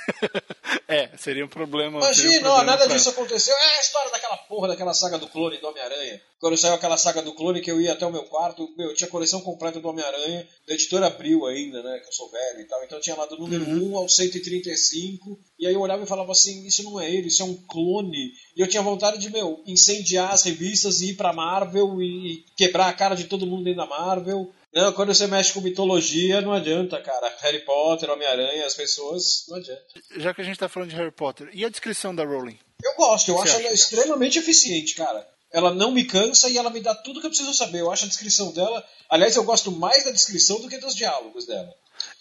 É, seria um problema. seria um Imagina, ó, problema nada pra- disso aconteceu. É a história daquela porra, daquela saga do clone do Homem-Aranha. Quando saiu aquela saga do clone que eu ia até o meu quarto, meu, eu tinha a coleção completa do Homem-Aranha, da editora Abril ainda, né? Que eu sou velho e tal. Então tinha lá do número Uhum. 1 ao 135. E aí eu olhava e falava assim, isso não é ele, isso é um clone. E eu tinha vontade de, meu, incendiar as revistas e ir pra Marvel e quebrar a cara de todo mundo dentro da Marvel. Não, quando você mexe com mitologia, não adianta, cara. Harry Potter, Homem-Aranha, as pessoas, não adianta. Já que a gente tá falando de Harry Potter, e a descrição da Rowling? Eu gosto, eu Você acho acha, ela cara? extremamente eficiente, cara. Ela não me cansa e ela me dá tudo que eu preciso saber. Eu acho a descrição dela. Aliás, eu gosto mais da descrição do que dos diálogos dela.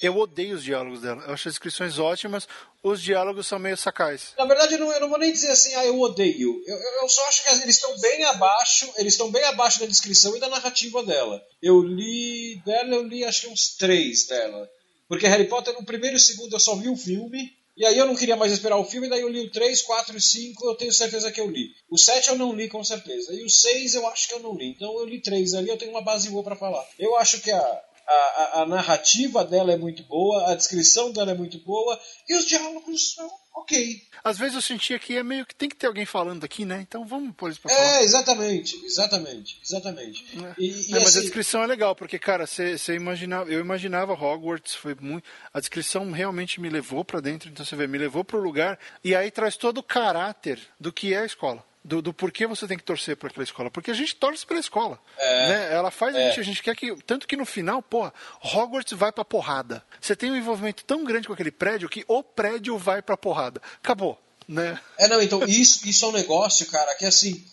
Eu odeio os diálogos dela. Eu acho as descrições ótimas, os diálogos são meio sacais. Na verdade, eu não, eu não vou nem dizer assim, ah, eu odeio. Eu, eu- só acho que eles estão bem abaixo, eles estão bem abaixo da descrição e da narrativa dela. Eu li dela, eu li acho que uns três dela. Porque Harry Potter, no primeiro e segundo, eu só vi o filme. E aí eu não queria mais esperar o filme, daí eu li o 3, 4 e 5, eu tenho certeza que eu li. O 7 eu não li com certeza. E o 6 eu acho que eu não li. Então eu li 3 ali, eu tenho uma base boa pra falar. Eu acho que a, a, a, a, narrativa dela é muito boa, a descrição dela é muito boa e os diálogos são ok. Às vezes eu sentia que é meio que tem que ter alguém falando aqui, né? Então vamos pôr isso pra é, falar. É, exatamente, exatamente, exatamente. É. E, e é, mas assim... a descrição é legal, porque, cara, você imaginava, eu imaginava Hogwarts, foi muito. A descrição realmente me levou para dentro, então você vê, me levou para o lugar, e aí traz todo o caráter do que é a escola do, do porquê você tem que torcer para aquela escola. Porque a gente torce pela escola. É, né? Ela faz é. a gente, a gente quer que. Tanto que no final, porra, Hogwarts vai pra porrada. Você tem um envolvimento tão grande com aquele prédio que o prédio vai pra porrada. Acabou. Né? É, não, então, isso, isso é um negócio, cara, que assim.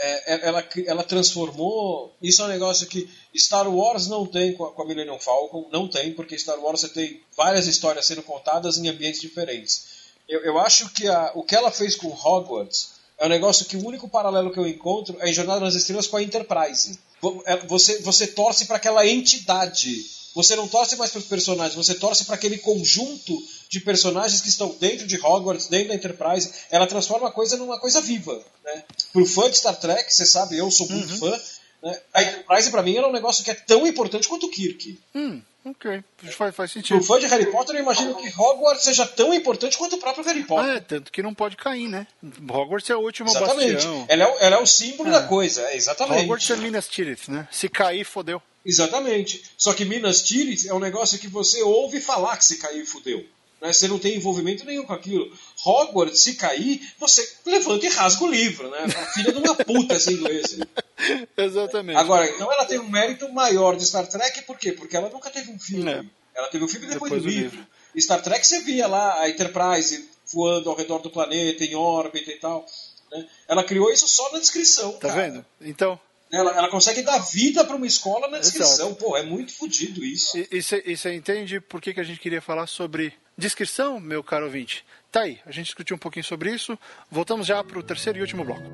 É, é ela, ela transformou. Isso é um negócio que Star Wars não tem com a, com a Millennium Falcon, não tem, porque Star Wars você tem várias histórias sendo contadas em ambientes diferentes. Eu, eu acho que a, o que ela fez com Hogwarts é um negócio que o único paralelo que eu encontro é em Jornada nas Estrelas com a Enterprise. É, você, você torce para aquela entidade. Você não torce mais para os personagens, você torce para aquele conjunto de personagens que estão dentro de Hogwarts, dentro da Enterprise. Ela transforma a coisa numa coisa viva. Né? Para o fã de Star Trek, você sabe, eu sou muito uhum. fã. Né? A Enterprise, para mim, é um negócio que é tão importante quanto o Kirk. Hum. Ok, faz, faz sentido. Pro fã de Harry Potter, eu imagino que Hogwarts seja tão importante quanto o próprio Harry Potter. Ah, é, tanto que não pode cair, né? Hogwarts é o último exatamente. bastião. Ela é, ela é o símbolo é. da coisa, é, exatamente. Hogwarts é Minas Tirith, né? Se cair, fodeu. Exatamente. Só que Minas Tirith é um negócio que você ouve falar que se cair, fodeu. Né? Você não tem envolvimento nenhum com aquilo. Hogwarts, se cair, você levanta e rasga o livro, né? A filha de uma puta essa inglesa. <laughs> Exatamente. Agora, então ela tem um mérito maior de Star Trek, por quê? Porque ela nunca teve um filme. É. Ela teve um filme depois, depois do, livro. livro. Star Trek você via lá a Enterprise voando ao redor do planeta, em órbita e tal. Né? Ela criou isso só na descrição. Tá cara. vendo? Então. Ela, ela consegue dar vida para uma escola na descrição. Exato. Pô, é muito fodido isso. E você entende por que, que a gente queria falar sobre descrição, meu caro ouvinte? Tá aí, a gente discutiu um pouquinho sobre isso. Voltamos já para o terceiro e último bloco.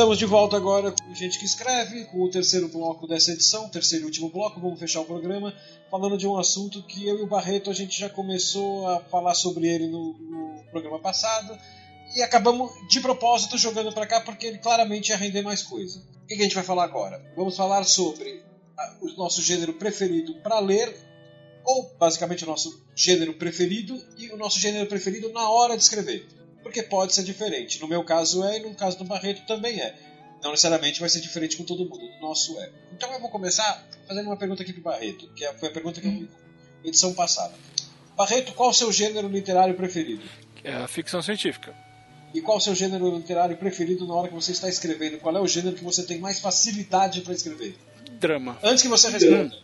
Estamos de volta agora com gente que escreve, com o terceiro bloco dessa edição, terceiro e último bloco. Vamos fechar o programa falando de um assunto que eu e o Barreto a gente já começou a falar sobre ele no, no programa passado e acabamos de propósito jogando para cá porque ele claramente ia render mais coisa. O que a gente vai falar agora? Vamos falar sobre o nosso gênero preferido para ler, ou basicamente o nosso gênero preferido e o nosso gênero preferido na hora de escrever porque pode ser diferente. No meu caso é, e no caso do Barreto também é. Não necessariamente vai ser diferente com todo mundo, no nosso é. Então eu vou começar fazendo uma pergunta aqui pro Barreto, que é, foi a pergunta que eu fiz na edição passada. Barreto, qual o seu gênero literário preferido? É a ficção científica. E qual o seu gênero literário preferido na hora que você está escrevendo? Qual é o gênero que você tem mais facilidade para escrever? Drama. Antes que você responda.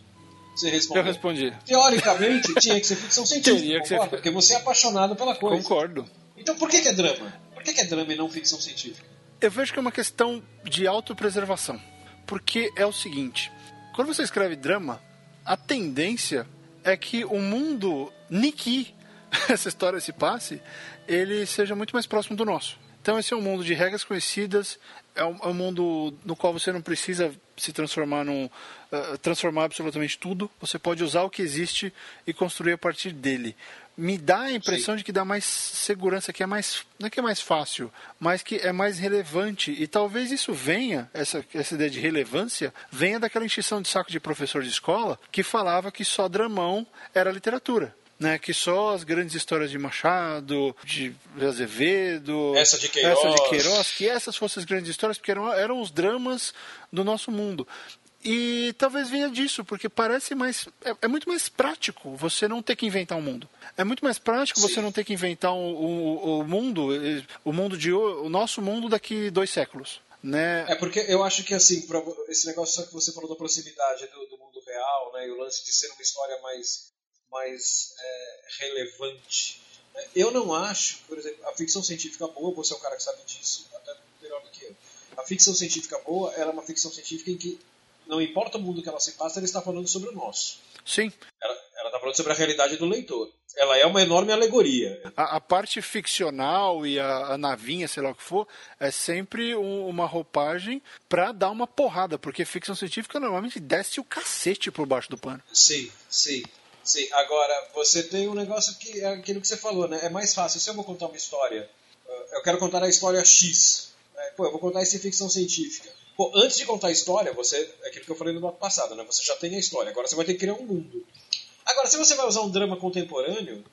Você respondeu. Eu respondi. Teoricamente, tinha que ser ficção <laughs> científica. Teria que ser... Porque você é apaixonado pela coisa. Concordo. Então por que, que é drama? Por que, que é drama e não ficção científica? Eu vejo que é uma questão de autopreservação. Porque é o seguinte: quando você escreve drama, a tendência é que o mundo Niki, <laughs> essa história se passe, ele seja muito mais próximo do nosso. Então esse é um mundo de regras conhecidas, é um, é um mundo no qual você não precisa se transformar num uh, transformar absolutamente tudo. Você pode usar o que existe e construir a partir dele me dá a impressão Sim. de que dá mais segurança, que é mais, não é que é mais fácil, mas que é mais relevante. E talvez isso venha, essa, essa ideia de relevância, venha daquela encheção de saco de professor de escola que falava que só dramão era literatura. Né, que só as grandes histórias de Machado, de Azevedo, essa de Queiroz, essa de Queiroz que essas fossem as grandes histórias, porque eram, eram os dramas do nosso mundo. E talvez venha disso, porque parece mais. É, é, muito mais prático você não ter que inventar um mundo. É muito mais prático Sim. você não ter que inventar o, o, o mundo, o mundo de o nosso mundo daqui dois séculos. Né? É porque eu acho que assim, esse negócio que você falou da proximidade do, do mundo real, né, e o lance de ser uma história mais, mais é, relevante. Eu não acho, por exemplo, a ficção científica boa, você é um cara que sabe disso, até melhor do que eu. A ficção científica boa, ela é uma ficção científica em que não importa o mundo que ela se passa, ela está falando sobre o nosso. Sim. Ela está falando sobre a realidade do leitor. Ela é uma enorme alegoria. A, a parte ficcional e a, a, navinha, sei lá o que for, é sempre um, uma roupagem para dar uma porrada, porque ficção científica normalmente desce o cacete por baixo do pano. Sim, sim. Sim, agora você tem um negócio que é aquilo que você falou, né? É mais fácil. Se eu vou contar uma história, uh, eu quero contar a história X. Né? Pô, eu vou contar isso em ficção científica. Pô, antes de contar a história, você. É aquilo que eu falei no bloco passado, né? Você já tem a história, agora você vai ter que criar um mundo. Agora, se você vai usar um drama contemporâneo,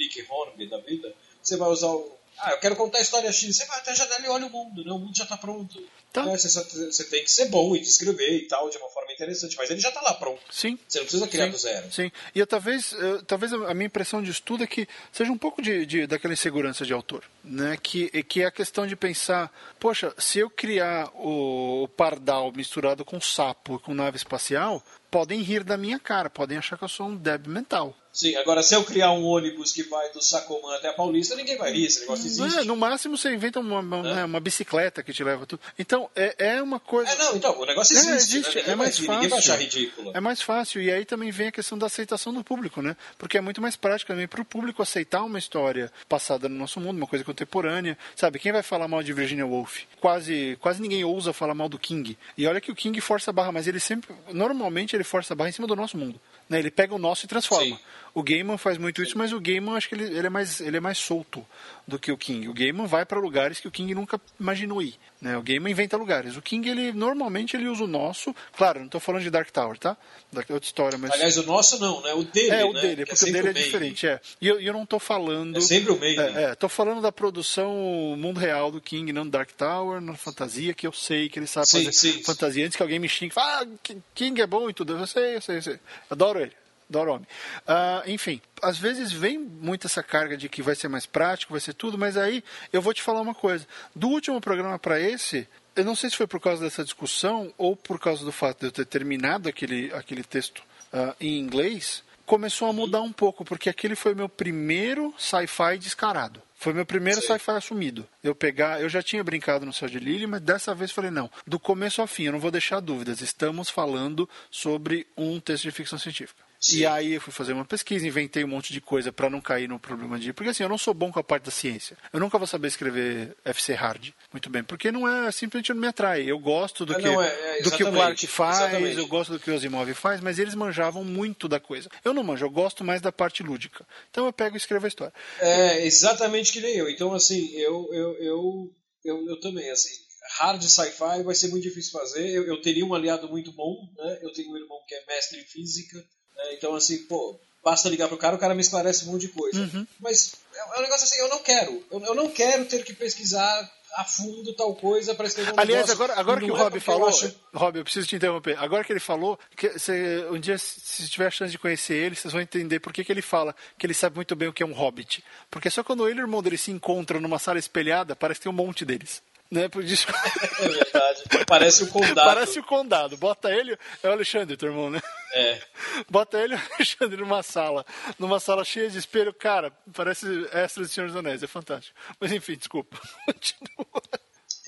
Nick Hornby da vida, você vai usar o ah, eu quero contar a história X. Você vai até a janela e olha o mundo, né? O mundo já está pronto. Tá. Né? Você, você, tem que ser bom e descrever e tal, de uma forma interessante, mas ele já está lá pronto. Sim. Você não precisa criar sim, do zero. Sim. E eu, talvez, eu, talvez a minha impressão de estudo é que seja um pouco de, de, daquela insegurança de autor. Né? Que, que é a questão de pensar, poxa, se eu criar o, o pardal misturado com sapo, com nave espacial, podem rir da minha cara, podem achar que eu sou um débil mental. Sim, agora se eu criar um ônibus que vai do Sacomã até a Paulista, ninguém vai rir, esse negócio existe. É, no máximo você inventa uma, uma, é. uma, bicicleta que te leva tudo. Então, é, é uma coisa. É, não, então, o negócio existe. É, existe. Né? é mais fácil. Ninguém vai achar ridículo. É mais fácil. E aí também vem a questão da aceitação do público, né? Porque é muito mais prático também para o público aceitar uma história passada no nosso mundo, uma coisa contemporânea. Sabe, quem vai falar mal de Virginia Woolf? Quase, quase ninguém ousa falar mal do King. E olha que o King força a barra, mas ele sempre, normalmente, ele força a barra em cima do nosso mundo. Né? Ele pega o nosso e transforma. Sim. O Gaiman faz muito isso, mas o Gaiman acho que ele, ele, é mais, ele é mais solto do que o King. O Gaiman vai para lugares que o King nunca imaginou ir. Né? O Gaiman inventa lugares. O King, ele normalmente ele usa o nosso. Claro, não estou falando de Dark Tower, tá? Da outra história, mas. Aliás, o nosso não, né? O dele. É, o né? dele, porque é o dele é diferente. É. E eu, eu não estou falando. É sempre o meio. É, estou é, falando da produção mundo real do King, não do Dark Tower, na fantasia, que eu sei que ele sabe sim, fazer sim, fantasia. Antes que alguém me xingue, fala, ah, King é bom e tudo. Eu sei, eu sei, eu sei. Adoro ele. Dorome. Uh, enfim, às vezes vem muito essa carga de que vai ser mais prático, vai ser tudo, mas aí eu vou te falar uma coisa. Do último programa para esse, eu não sei se foi por causa dessa discussão ou por causa do fato de eu ter terminado aquele, aquele texto uh, em inglês, começou a mudar um pouco, porque aquele foi meu primeiro sci-fi descarado. Foi meu primeiro sci-fi assumido. Eu pegar, eu já tinha brincado no Céu de Lily, mas dessa vez falei não. Do começo ao fim, eu não vou deixar dúvidas. Estamos falando sobre um texto de ficção científica. Sim. E aí eu fui fazer uma pesquisa, inventei um monte de coisa para não cair no problema de. Porque assim, eu não sou bom com a parte da ciência. Eu nunca vou saber escrever FC Hard muito bem, porque não é simplesmente não me atrai. Eu gosto do, é, que, não, é, é, do que o Clark faz, exatamente. eu gosto do que o Asimov faz, mas eles manjavam muito da coisa. Eu não manjo, eu gosto mais da parte lúdica. Então eu pego e escrevo a história. É exatamente que nem eu. Então, assim, eu, eu, eu, eu, eu também, assim, hard sci-fi vai ser muito difícil fazer. Eu, eu, teria um aliado muito bom, né? Eu tenho um irmão que é mestre em física, né? Então, assim, pô, basta ligar pro cara, o cara me esclarece um monte de coisa. Uhum. Mas é um negócio assim, eu não quero. Eu, eu não quero ter que pesquisar a fundo tal coisa para escrever um Aliás, negócio. agora, agora que o é Rob falou, eu acho... Rob, eu preciso te interromper. Agora que ele falou, que você, um dia, se tiver a chance de conhecer ele, vocês vão entender por que, que ele fala que ele sabe muito bem o que é um hobbit. Porque só quando ele e o irmão dele se encontram numa sala espelhada, parece que tem um monte deles. Né? Por isso... <laughs> É verdade. Parece o condado. Parece o condado. Bota ele, é o Alexandre, teu irmão, né? É. <laughs> Bota ele e o Alexandre numa sala. Numa sala cheia de espelho. Cara, parece extra de Senhor dos Anéis. É fantástico. Mas enfim, desculpa. <laughs> Continua.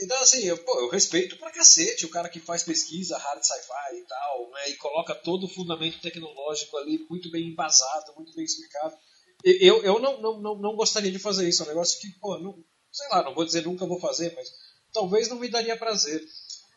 Então, assim, eu, pô, eu respeito pra cacete o cara que faz pesquisa, hard sci-fi e tal, né? E coloca todo o fundamento tecnológico ali muito bem embasado, muito bem explicado. Eu, eu não, não, não, não gostaria de fazer isso. É um negócio que, pô, não, sei lá, não vou dizer nunca vou fazer, mas talvez não me daria prazer.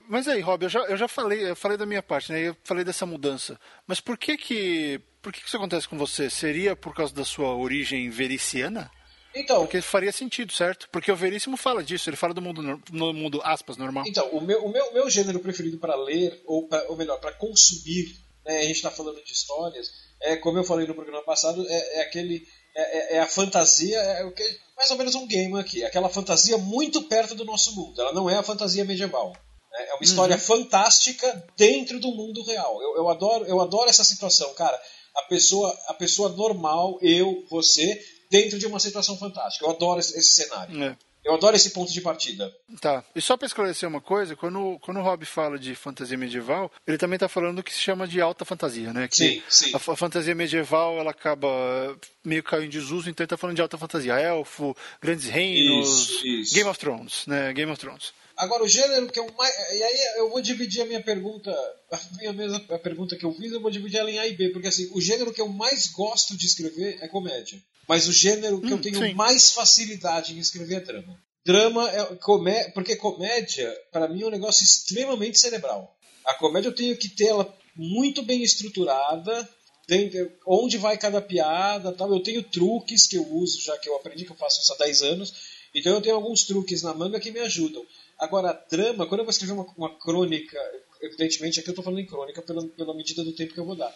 Mas aí, Rob, eu já, eu já falei, eu falei da minha parte, né? Eu falei dessa mudança. Mas por que que, por que que isso acontece com você? Seria por causa da sua origem vericiana? Então, porque faria sentido, certo? Porque o Veríssimo fala disso, ele fala do mundo, no mundo aspas, normal. Então, o meu, o meu, meu gênero preferido para ler, ou, pra, ou melhor, para consumir, né, a gente está falando de histórias, é, como eu falei no programa passado, é, é aquele. É, é, é a fantasia, é o que mais ou menos um game aqui. Aquela fantasia muito perto do nosso mundo. Ela não é a fantasia medieval. Né? É uma história uhum. fantástica dentro do mundo real. Eu, eu, adoro, eu adoro essa situação, cara. A pessoa, a pessoa normal, eu, você, dentro de uma situação fantástica. Eu adoro esse, esse cenário. É. Eu adoro esse ponto de partida. Tá. E só para esclarecer uma coisa, quando, quando o Rob fala de fantasia medieval, ele também está falando do que se chama de alta fantasia, né? Que sim, sim. A, a, fantasia medieval, ela acaba meio caindo em desuso, então ele está falando de alta fantasia. Elfo, grandes reinos, isso, isso. Game of Thrones, né? Game of Thrones. Agora, o gênero que eu mais. E aí eu vou dividir a minha pergunta. A minha mesma a pergunta que eu fiz, eu vou dividir ela em A e B. Porque assim, o gênero que eu mais gosto de escrever é comédia. Mas o gênero que hum, eu tenho sim. mais facilidade em escrever é drama. Drama é comé porque comédia, para mim, é um negócio extremamente cerebral. A comédia eu tenho que ter ela muito bem estruturada, tem, onde vai cada piada tal. Eu tenho truques que eu uso, já que eu aprendi que eu faço isso há 10 anos. Então eu tenho alguns truques na manga que me ajudam. Agora, a trama, quando eu vou escrever uma, uma crônica, evidentemente aqui eu estou falando em crônica pela, pela medida do tempo que eu vou dar.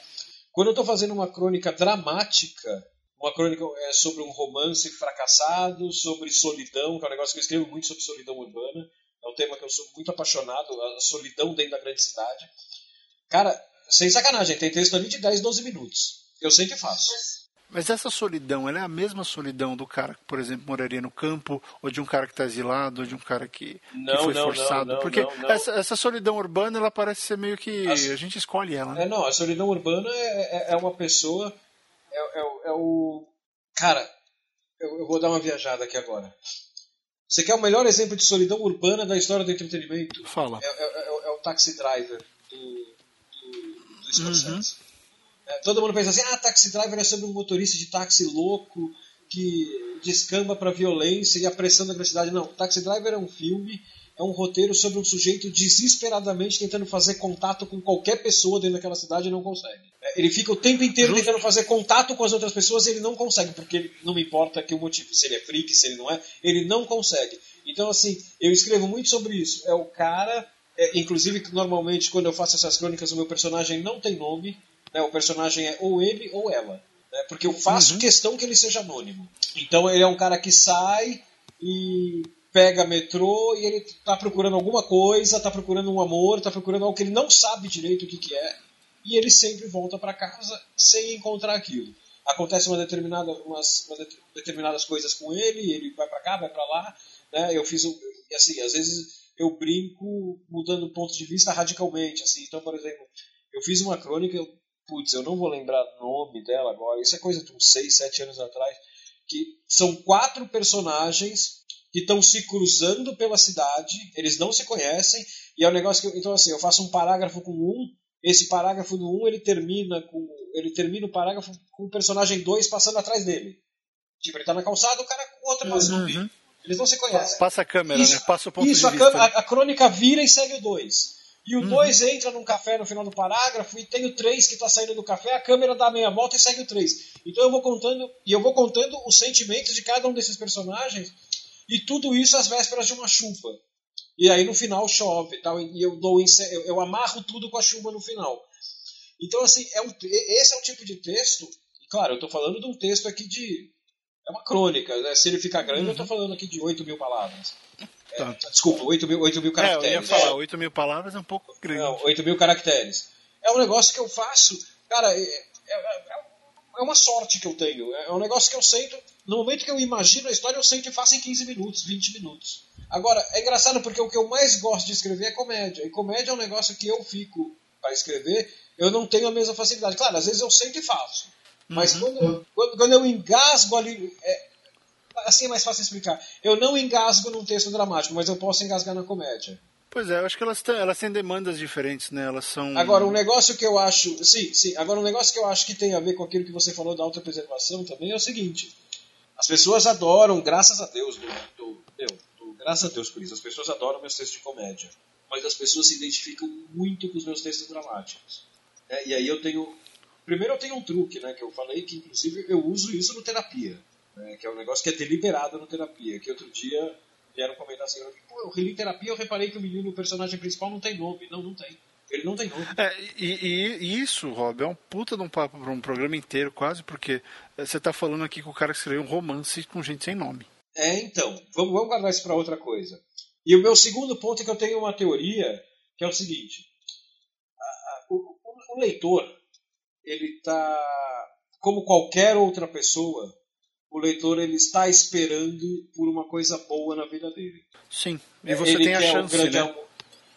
Quando eu estou fazendo uma crônica dramática, uma crônica é, sobre um romance fracassado, sobre solidão, que é um negócio que eu escrevo muito sobre solidão urbana. É um tema que eu sou muito apaixonado, a solidão dentro da grande cidade. Cara, sem sacanagem, tem texto ali de 10, 12 minutos. Eu sempre faço. Mas essa solidão, ela é a mesma solidão do cara que, por exemplo, moraria no campo, ou de um cara que está exilado, ou de um cara que, não, que foi não, forçado? Não, Porque essa, essa, solidão urbana, ela parece ser meio que. As... A gente escolhe ela. Né? É, não, a solidão urbana é, é, é uma pessoa. É, é, é, o. Cara, eu, eu vou dar uma viajada aqui agora. Você quer o melhor exemplo de solidão urbana da história do entretenimento? Fala. É, é, é o Taxi Driver do, do, do Scorsese. Uhum. É, todo mundo pensa assim, ah, Taxi Driver é sobre um motorista de táxi louco que descamba para violência e a pressão da velocidade. Não, Taxi Driver é um filme, é um roteiro sobre um sujeito desesperadamente tentando fazer contato com qualquer pessoa dentro daquela cidade e não consegue. É, ele fica o tempo inteiro Justo. tentando fazer contato com as outras pessoas e ele não consegue, porque ele, não me importa que o motivo, se ele é freak, se ele não é, ele não consegue. Então, assim, eu escrevo muito sobre isso. É o cara, é, inclusive, normalmente quando eu faço essas crônicas, o meu personagem não tem nome, né? O personagem é ou ele ou ela. Né? Porque eu faço uhum. questão que ele seja anônimo. Então ele é um cara que sai e pega metrô e ele está procurando alguma coisa, está procurando um amor, está procurando algo que ele não sabe direito o que, que é. E ele sempre volta para casa sem encontrar aquilo. Acontece uma determinada, umas, umas determinadas coisas com ele, ele vai para cá, vai para lá. Né? Eu fiz, assim, às vezes eu brinco mudando o ponto de vista radicalmente. Assim. Então, por exemplo, eu fiz uma crônica, putz, eu não vou lembrar o nome dela agora, isso é coisa de uns 6, 7 anos atrás, que são quatro personagens que estão se cruzando pela cidade, eles não se conhecem, e é um negócio que, eu, então assim, eu faço um parágrafo com um, esse parágrafo do um, ele termina com, ele termina o parágrafo com o personagem 2 passando atrás dele. Tipo, ele tá na calçada, o cara com o outro passando. Uhum. Eles não se conhecem. Passa a câmera, isso, né? Passa o ponto isso, de vista. A, a, crônica vira e segue o 2. E o 2 uhum. entra num café no final do parágrafo e tem o 3 que está saindo do café, a câmera dá meia volta e segue o 3. Então eu vou contando, e eu vou contando os sentimentos de cada um desses personagens, e tudo isso às vésperas de uma chuva. E aí no final chove tal, e eu, dou, eu, eu amarro tudo com a chuva no final. Então, assim, é um, esse é o tipo de texto. Claro, eu estou falando de um texto aqui de. É uma crônica, né? se ele ficar grande, uhum. eu estou falando aqui de 8 mil palavras. É, desculpa, 8 mil, 8 mil caracteres. É, eu ia falar, 8 mil palavras é um pouco grande. Não, 8 mil caracteres. É um negócio que eu faço, cara, é, é, é, uma sorte que eu tenho. É um negócio que eu sento, no momento que eu imagino a história, eu sento e faço em 15 minutos, 20 minutos. Agora, é engraçado porque o que eu mais gosto de escrever é comédia. E comédia é um negócio que eu fico para escrever, eu não tenho a mesma facilidade. Claro, às vezes eu sento e faço. Mas uhum. quando, quando, quando, eu engasgo ali. É, assim é mais fácil explicar. Eu não engasgo num texto dramático, mas eu posso engasgar na comédia. Pois é, eu acho que elas, têm, elas têm demandas diferentes, né? Elas são. Agora, um negócio que eu acho. Sim, sim. Agora, um negócio que eu acho que tem a ver com aquilo que você falou da autopreservação também é o seguinte. As pessoas adoram, graças a Deus, do, do, do, graças a Deus por isso, as pessoas adoram meus textos de comédia. Mas as pessoas se identificam muito com os meus textos dramáticos. É, e aí eu tenho. Primeiro eu tenho um truque, né? Que eu falei que inclusive eu uso isso no terapia né, que é um negócio que é deliberado na terapia. Que outro dia vieram comentar assim: Pô, eu reli terapia eu reparei que o menino, o personagem principal, não tem nome. Não, não tem. Ele não tem nome. É, e, e, isso, Rob, é um puta de um papo para um programa inteiro, quase, porque você está falando aqui com o cara que escreveu um romance com gente sem nome. É, então, vamos, vamos guardar isso para outra coisa. E o meu segundo ponto é que eu tenho uma teoria que é o seguinte: a, a, o, o, leitor, ele tá, como qualquer outra pessoa, o leitor ele está esperando por uma coisa boa na vida dele. Sim, e você ele tem a chance, né? Amor...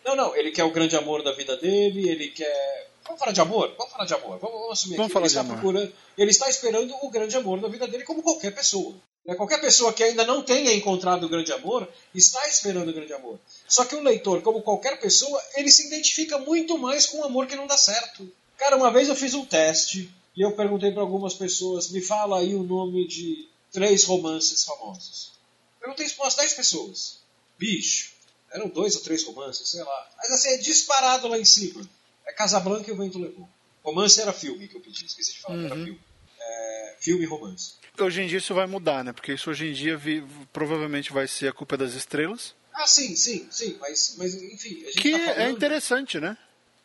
Não, não, ele quer o grande amor da vida dele, ele quer... Vamos falar de amor? Vamos falar de amor. Vamos, vamos assumir vamos aqui. Falar ele, de está amor. Procurando... ele está esperando o grande amor da vida dele como qualquer pessoa. Né? Qualquer pessoa que ainda não tenha encontrado o grande amor está esperando o grande amor. Só que o leitor, como qualquer pessoa, ele se identifica muito mais com o amor que não dá certo. Cara, uma vez eu fiz um teste e eu perguntei para algumas pessoas, me fala aí o nome de três romances famosos. Perguntei isso para umas 10 pessoas. Bicho, eram dois ou três romances, sei lá. Mas assim, é disparado lá em cima. É Casablanca e o Vento Levou. Romance era filme que eu pedi, esqueci de falar, uhum. era filme. É, filme e romance. Hoje em dia isso vai mudar, né? Porque isso hoje em dia vi, provavelmente vai ser a culpa das estrelas. Ah, sim, sim, sim, mas, mas enfim. que tá falando... é interessante, né?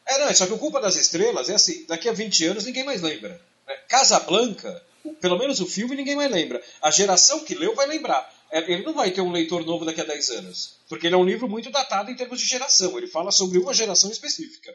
É, não, só que o Culpa das Estrelas é assim, daqui a 20 anos ninguém mais lembra. Né? Casablanca, pelo menos o filme ninguém mais lembra. A geração que leu vai lembrar. É, ele não vai ter um leitor novo daqui a 10 anos. Porque ele é um livro muito datado em termos de geração. Ele fala sobre uma geração específica.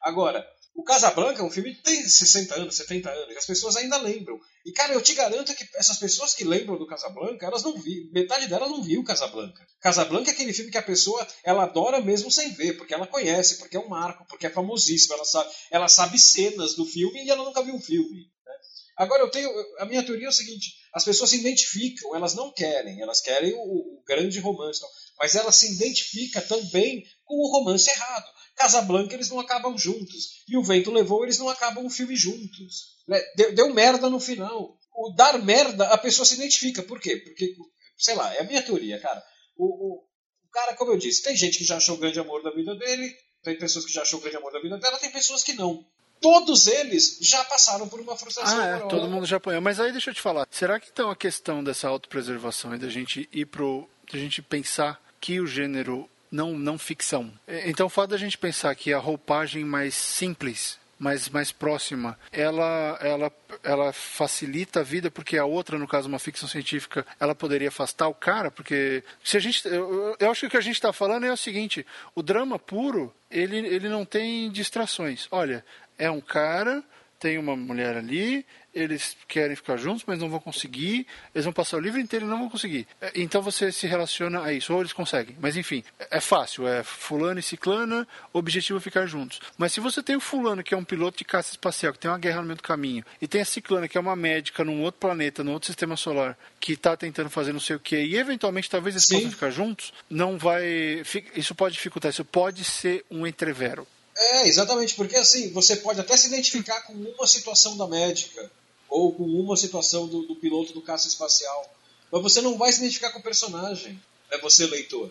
Agora, o Casablanca é um filme que tem 60 anos, 70 anos, e as pessoas ainda lembram. E, cara, eu te garanto que essas pessoas que lembram do Casablanca, elas não viram, metade delas não viu Casablanca. Casablanca é aquele filme que a pessoa, ela adora mesmo sem ver, porque ela conhece, porque é um marco, porque é famosíssimo, ela sabe, ela sabe cenas do filme e ela nunca viu o filme. Né? Agora, eu tenho, a minha teoria é o seguinte, as pessoas se identificam, elas não querem, elas querem o, o grande romance, mas elas se identificam também com o romance errado. Casablanca eles não acabam juntos. E o vento levou, eles não acabam o filme juntos. Né? Deu, deu merda no final. O dar merda, a pessoa se identifica. Por quê? Porque, sei lá, é a minha teoria, cara. O, o, o cara, como eu disse, tem gente que já achou o grande amor da vida dele, tem pessoas que já achou o grande amor da vida dela, tem pessoas que não. Todos eles já passaram por uma frustração. Ah, é, todo mundo já apanhou. Mas aí deixa eu te falar, será que então a questão dessa autopreservação e da gente ir pro. da gente pensar que o gênero não, não ficção. É, então o fato da gente pensar que a roupagem mais simples mais, mais próxima, ela, ela, ela facilita a vida, porque a outra, no caso, uma ficção científica, ela poderia afastar o cara, porque se a gente. Eu, eu acho que o que a gente está falando é o seguinte: o drama puro, ele, ele não tem distrações. Olha, é um cara, tem uma mulher ali, eles querem ficar juntos, mas não vão conseguir, eles vão passar o livro inteiro e não vão conseguir. É, então você se relaciona a isso, ou eles conseguem. Mas enfim, é fácil, é fulano e ciclana, objetivo é ficar juntos. Mas se você tem o fulano, que é um piloto de caça espacial, que tem uma guerra no meio do caminho, e tem a ciclana, que é uma médica num outro planeta, num outro sistema solar, que está tentando fazer não sei o que, e eventualmente talvez eles Sim. possam ficar juntos, não vai. Isso pode dificultar, isso pode ser um entrevero. É, exatamente, porque assim, você pode até se identificar com uma situação da médica, ou com uma situação do, do piloto do caça espacial. Mas você não vai se identificar com o personagem, é você leitor.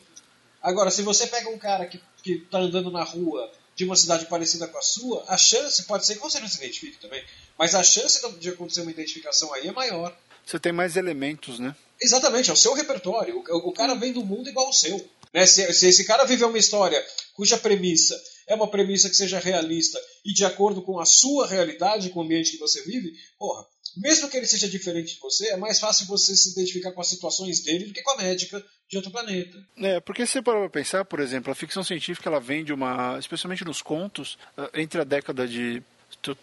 Agora, se você pega um cara que está andando na rua de uma cidade parecida com a sua, a chance, pode ser que você não se identifique também, mas a chance de acontecer uma identificação aí é maior. Você tem mais elementos, né? Exatamente, é o seu repertório. O, o cara vem do mundo igual ao seu. Né? Se, se esse cara viveu uma história cuja premissa é uma premissa que seja realista e de acordo com a sua realidade, com o ambiente que você vive, porra, mesmo que ele seja diferente de você, é mais fácil você se identificar com as situações dele do que com a médica de outro planeta. É, porque se você parar pra pensar, por exemplo, a ficção científica ela vem de uma, especialmente nos contos, eh, entre a década de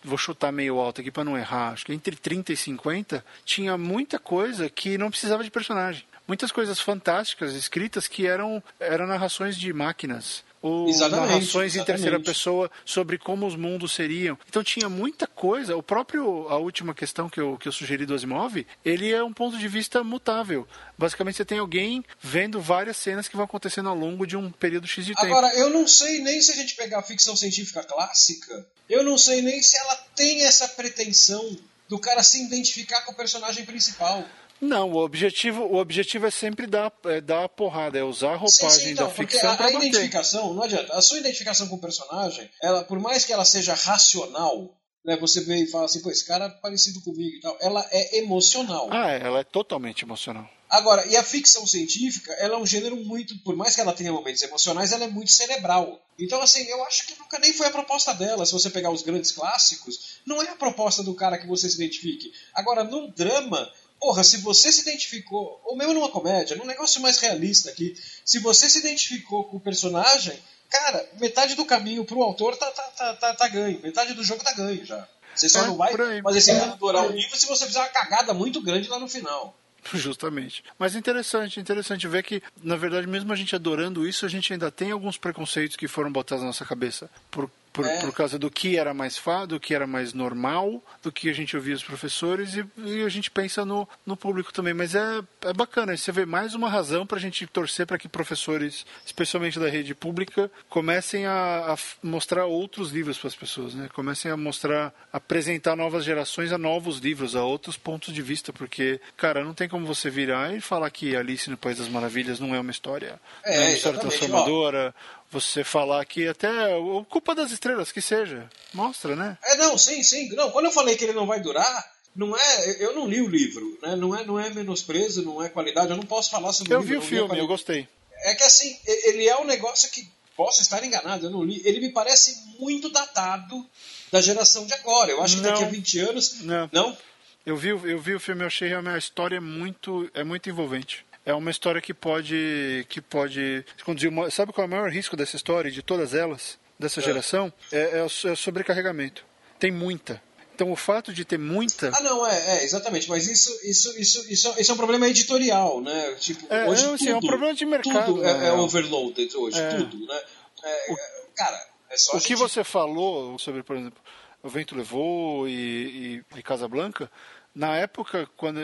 vou chutar meio alto aqui para não errar, acho que entre 30 e 50 tinha muita coisa que não precisava de personagem. Muitas coisas fantásticas escritas que eram, eram narrações de máquinas ou exatamente, narrações em terceira pessoa sobre como os mundos seriam. Então tinha muita coisa. O próprio a última questão que eu, que eu sugeri do Asimov, ele é um ponto de vista mutável. Basicamente você tem alguém vendo várias cenas que vão acontecendo ao longo de um período X de tempo. Agora, eu não sei nem se a gente pegar a ficção científica clássica, eu não sei nem se ela tem essa pretensão do cara se identificar com o personagem principal. Não, o objetivo, o objetivo é sempre dar, é dar a porrada, é usar a roupagem sim, sim, então, da ficção para a, a identificação, não adianta. A sua identificação com o personagem, ela, por mais que ela seja racional, né, você vê e fala assim, pô, esse cara é parecido comigo e tal, ela é emocional. Ah, é, ela é totalmente emocional. Agora, e a ficção científica, ela é um gênero muito, por mais que ela tenha momentos emocionais, ela é muito cerebral. Então, assim, eu acho que nunca nem foi a proposta dela. Se você pegar os grandes clássicos, não é a proposta do cara que você se identifique. Agora, num drama, Porra, se você se identificou, ou mesmo numa comédia, num negócio mais realista aqui, se você se identificou com o personagem, cara, metade do caminho pro autor tá, tá, tá, tá, tá ganho, metade do jogo tá ganho já. Você só é, não vai fazer esse adorar o livro se você fizer uma cagada muito grande lá no final. <laughs> Justamente. Mas interessante, interessante ver que, na verdade, mesmo a gente adorando isso, a gente ainda tem alguns preconceitos que foram botados na nossa cabeça. Por por, é. por causa do que era mais fácil, do que era mais normal, do que a gente ouvia os professores e, e a gente pensa no, no público também. Mas é, é bacana, você vê mais uma razão para a gente torcer para que professores, especialmente da rede pública, comecem a, a mostrar outros livros para as pessoas, né? comecem a mostrar, apresentar novas gerações a novos livros, a outros pontos de vista, porque, cara, não tem como você virar e falar que Alice no País das Maravilhas não é uma história, é, é uma história transformadora, você falar que até o culpa das estrelas que seja, mostra, né? É, não, sim, sim. Não, quando eu falei que ele não vai durar, não é, eu não li o livro, né? Não é, não é menosprezo, não é qualidade, eu não posso falar sobre eu o livro. Eu vi o filme, eu gostei. É que assim, ele é um negócio que posso estar enganado, eu não li. Ele me parece muito datado da geração de agora. Eu acho que não, daqui a 20 anos. Não. não? Eu vi, eu vi o filme, eu achei realmente a história é muito, é muito envolvente. É uma história que pode, que pode conduzir. Uma, sabe qual é o maior risco dessa história, de todas elas, dessa é. geração? É, é, o, é o sobrecarregamento. Tem muita. Então o fato de ter muita. Ah, não, é, é exatamente. Mas isso, isso, isso, isso, isso é um problema editorial, né? Tipo, é, hoje tudo, assim, é um problema de mercado. Tudo é, é overloaded hoje, é. tudo, né? É, o, cara, é só. O que gente... você falou sobre, por exemplo, o vento levou e, e, e Casablanca na época, quando.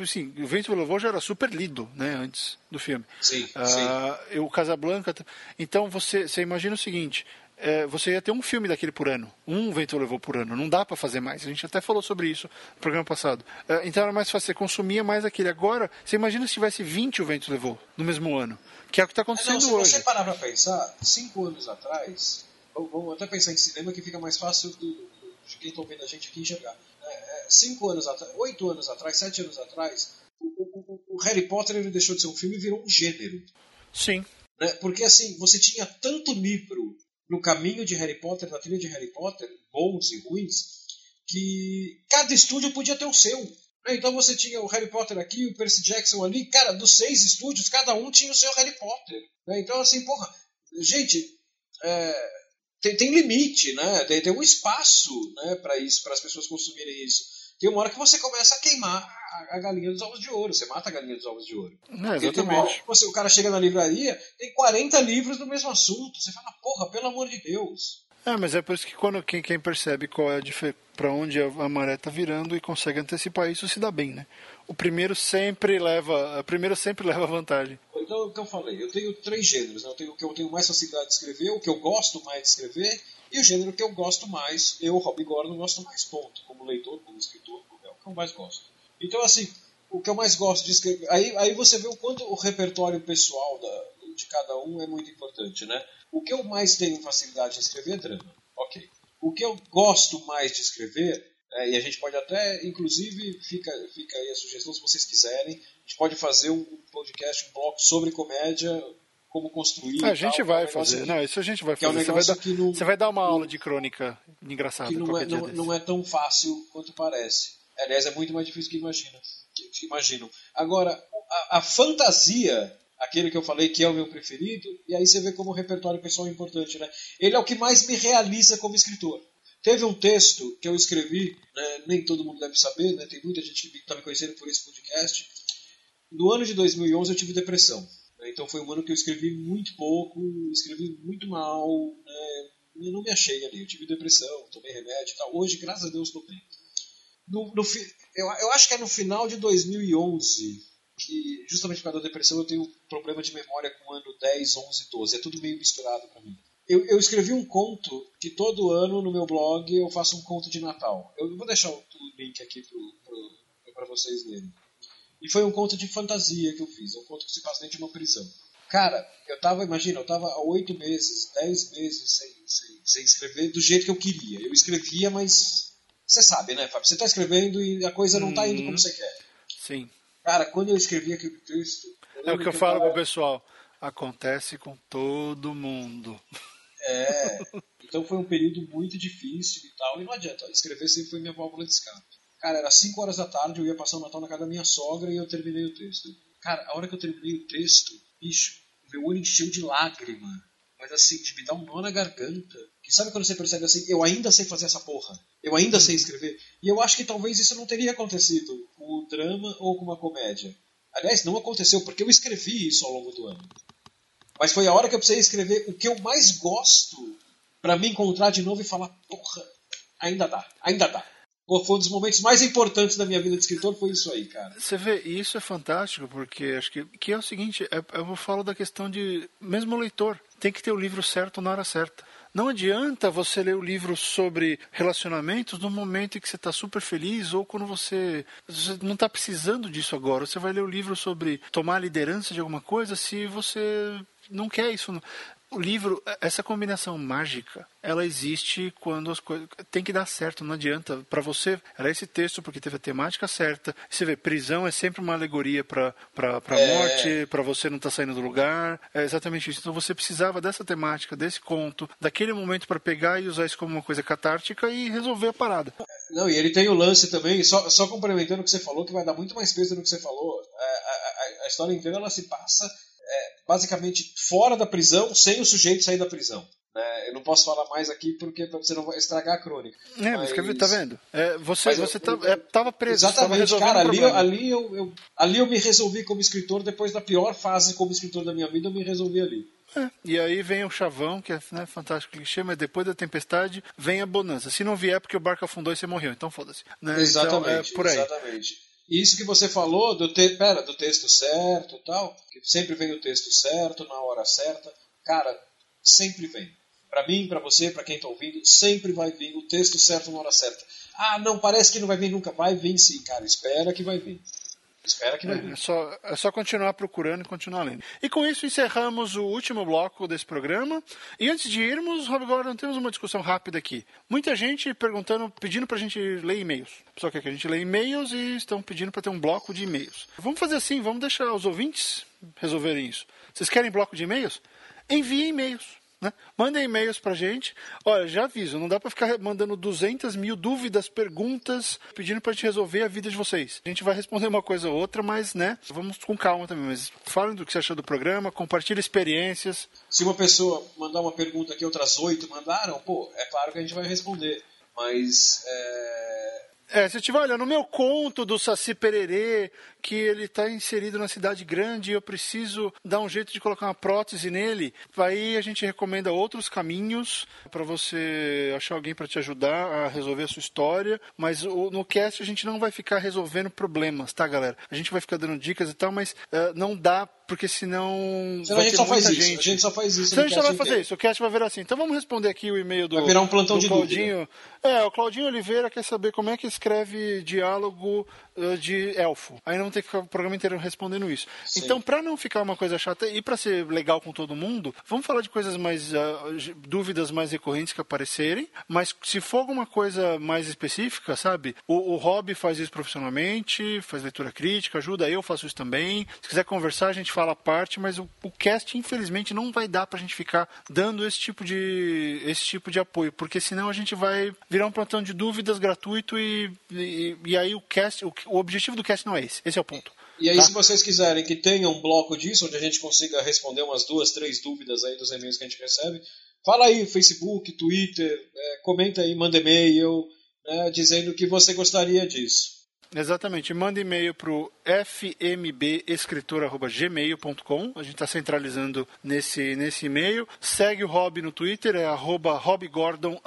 Assim, o Vento Levou já era super lido, né, antes do filme. Sim, uh, sim. O Casablanca. Então você, você imagina o seguinte: é, você ia ter um filme daquele por ano. Um Vento Levou por ano. Não dá para fazer mais. A gente até falou sobre isso no programa passado. É, então era mais fácil, você consumia mais aquele. Agora, você imagina se tivesse 20 o Vento Levou no mesmo ano. Que é o que está acontecendo não, se hoje. Se você parar para pensar, cinco anos atrás, vamos até pensar em cinema que fica mais fácil do, de quem está ouvindo a gente aqui enxergar cinco anos atrás, oito anos atrás, sete anos atrás, o, o, o, Harry Potter ele deixou de ser um filme e virou um gênero. Sim. Né? Porque assim, você tinha tanto livro no caminho de Harry Potter, na trilha de Harry Potter, bons e ruins, que cada estúdio podia ter o seu. Né? Então você tinha o Harry Potter aqui, o Percy Jackson ali, cara, dos seis estúdios, cada um tinha o seu Harry Potter. Né? Então assim, porra, gente, é, tem, tem limite, né? Tem, tem um espaço né, para isso, para as pessoas consumirem isso. Tem uma hora que você começa a queimar a, a galinha dos ovos de ouro. Você mata a galinha dos ovos de ouro. É, exatamente. Você, o cara chega na livraria, tem 40 livros do mesmo assunto. Você fala, porra, pelo amor de Deus. É, mas é por isso que quando quem, quem percebe qual é para onde a maré está virando e consegue antecipar isso se dá bem, né? O primeiro sempre leva, o primeiro sempre <laughs> leva vantagem. Então, o que eu falei, eu tenho três gêneros. Né? Eu tenho o que eu tenho mais facilidade de escrever, o que eu gosto mais de escrever e o gênero que eu gosto mais, eu, Rob Gordon, gosto mais, ponto. Como leitor, como escritor, é o que eu mais gosto. Então, assim, o que eu mais gosto de escrever. Aí, aí você vê o quanto o repertório pessoal da, de cada um é muito importante, né? O que eu mais tenho facilidade de escrever é drama. Ok. O que eu gosto mais de escrever, é, e a gente pode até, inclusive, fica, fica aí a sugestão se vocês quiserem, a gente pode fazer um podcast, um bloco sobre comédia, como construir. A gente tal, vai é fazer, não, isso a gente vai fazer. É um você, vai dar, não, você vai dar uma aula de crônica engraçada. Que não é, não, não, é tão fácil quanto parece. Aliás, é muito mais difícil que imagina. Que, que imaginam. Agora, a, a fantasia aquele que eu falei que é o meu preferido, e aí você vê como o repertório pessoal é importante, né? Ele é o que mais me realiza como escritor. Teve um texto que eu escrevi, né, nem todo mundo deve saber, né, tem muita gente que está me conhecendo por esse podcast. No ano de 2011 eu tive depressão. Né, então foi um ano que eu escrevi muito pouco, escrevi muito mal, né, eu não me achei ali. Eu tive depressão, tomei remédio e tal. Hoje, graças a Deus, estou bem. No, no, eu, eu acho que é no final de 2011 que justamente por causa da depressão eu tenho problema de memória com o ano 10, 11, 12. É tudo meio misturado para mim. Eu, eu, escrevi um conto que todo ano no meu blog eu faço um conto de Natal. Eu vou deixar o, link aqui para vocês lerem. E foi um conto de fantasia que eu fiz. É um conto que se passa dentro de uma prisão. Cara, eu tava, imagina, eu tava há oito meses, dez meses sem, sem, sem escrever do jeito que eu queria. Eu escrevia, mas você sabe, né, Fábio? Você tá escrevendo e a coisa não tá indo como você quer. Sim. Cara, quando eu escrevi aquele texto. É o que eu, falo tava... pro pessoal. Acontece com todo mundo. É. Então foi um período muito difícil e tal. E não adianta. Escrever sempre foi minha válvula de escape. Cara, era 5 horas da tarde, eu ia passar o Natal na casa da minha sogra e eu terminei o texto. Cara, a hora que eu terminei o texto, bicho, meu olho encheu de lágrima. Mas assim, de me dar um nó na garganta. Que sabe quando você percebe assim, eu ainda sei fazer essa porra. Eu ainda sei escrever. E eu acho que talvez isso não teria acontecido com o drama ou com uma comédia. Aliás, não aconteceu, porque eu escrevi isso ao longo do ano. Mas foi a hora que eu precisei escrever o que eu mais gosto para me encontrar de novo e falar, porra, ainda dá, ainda dá. Foi um dos momentos mais importantes da minha vida de escritor, foi isso aí, cara. Você vê, e isso é fantástico, porque acho que, que é o seguinte, é, eu falo da questão de, mesmo o leitor, tem que ter o livro certo na hora certa. Não adianta você ler o livro sobre relacionamentos no momento em que você está super feliz ou quando você, você não está precisando disso agora. Você vai ler o livro sobre tomar liderança de alguma coisa se você não quer isso. O livro, essa combinação mágica, ela existe quando as coisas. Tem que dar certo, não adianta. Para você, era esse texto porque teve a temática certa. Você vê, prisão é sempre uma alegoria para é... morte, para você não estar tá saindo do lugar. É exatamente isso. Então você precisava dessa temática, desse conto, daquele momento para pegar e usar isso como uma coisa catártica e resolver a parada. Não, e ele tem o lance também, só, só complementando o que você falou, que vai dar muito mais peso do que você falou. A, a, a história inteira ela se passa é, basicamente fora da prisão, sem o sujeito sair da prisão. Né? Eu não posso falar mais aqui porque você não vai estragar a crônica. É, mas, mas tá vendo? É, você mas você eu, tá, é, tava preso. Exatamente, cara. Ali, ali, eu, eu, ali eu me resolvi como escritor. Depois da pior fase como escritor da minha vida, eu me resolvi ali. É, e aí vem o chavão, que é né, fantástico clichê, mas depois da tempestade vem a bonança. Se não vier, é porque o barco afundou e você morreu, então foda-se. Né? Exatamente, então, é por aí. exatamente. Isso que você falou do, te, pera, do texto certo tal, que sempre vem o texto certo, na hora certa. Cara, sempre vem. Para mim, para você, para quem está ouvindo, sempre vai vir o texto certo na hora certa. Ah, não, parece que não vai vir nunca. Vai vir sim, cara. Espera que vai vir. Que. É, é, só, é só continuar procurando e continuar lendo. E com isso encerramos o último bloco desse programa. E antes de irmos, Rob Gordon, temos uma discussão rápida aqui. Muita gente perguntando, pedindo para a gente ler e-mails. Só quer que a gente lê e-mails e estão pedindo para ter um bloco de e-mails. Vamos fazer assim, vamos deixar os ouvintes resolverem isso. Vocês querem bloco de e-mails? Enviem e-mails. Né? Mandem e-mails pra gente. Olha, já aviso, não dá para ficar mandando 200 mil dúvidas, perguntas, pedindo pra gente resolver a vida de vocês. A gente vai responder uma coisa ou outra, mas, né, vamos com calma também. Mas falem do que você achou do programa, compartilhe experiências. Se uma pessoa mandar uma pergunta que outras oito mandaram, pô, é claro que a gente vai responder. Mas é, é, se tiver, olha, no meu conto do Saci Pererê, que ele está inserido na cidade grande e eu preciso dar um jeito de colocar uma prótese nele, aí a gente recomenda outros caminhos para você achar alguém para te ajudar a resolver a sua história, mas no cast a gente não vai ficar resolvendo problemas, tá, galera? A gente vai ficar dando dicas e tal, mas uh, não dá porque senão. Senão a gente só faz gente. isso. A gente só faz isso. Senão a gente só vai fazer isso. O cast vai virar assim. Então vamos responder aqui o e-mail do. Vai virar um plantão de Claudinho. Dúvida. É, o Claudinho Oliveira quer saber como é que escreve diálogo de elfo. Aí não tem que ficar o programa inteiro respondendo isso. Sim. Então, para não ficar uma coisa chata e para ser legal com todo mundo, vamos falar de coisas mais. Uh, dúvidas mais recorrentes que aparecerem. Mas se for alguma coisa mais específica, sabe? O, o Rob faz isso profissionalmente, faz leitura crítica, ajuda, eu faço isso também. Se quiser conversar, a gente fala a parte, mas o, o cast, infelizmente, não vai dar pra gente ficar dando esse tipo de, esse tipo de apoio, porque senão a gente vai virar um plantão de dúvidas gratuito e, e, e aí o cast, o, o objetivo do cast não é esse. Esse é o ponto. E aí, tá? se vocês quiserem que tenha um bloco disso, onde a gente consiga responder umas duas, três dúvidas aí dos e-mails que a gente recebe, fala aí, Facebook, Twitter, é, comenta aí, manda e-mail, né, dizendo que você gostaria disso. Exatamente. Manda e-mail para o fmbescritor.gmail.com. A gente está centralizando nesse, nesse e-mail. Segue o Rob no Twitter, é arroba robgordon,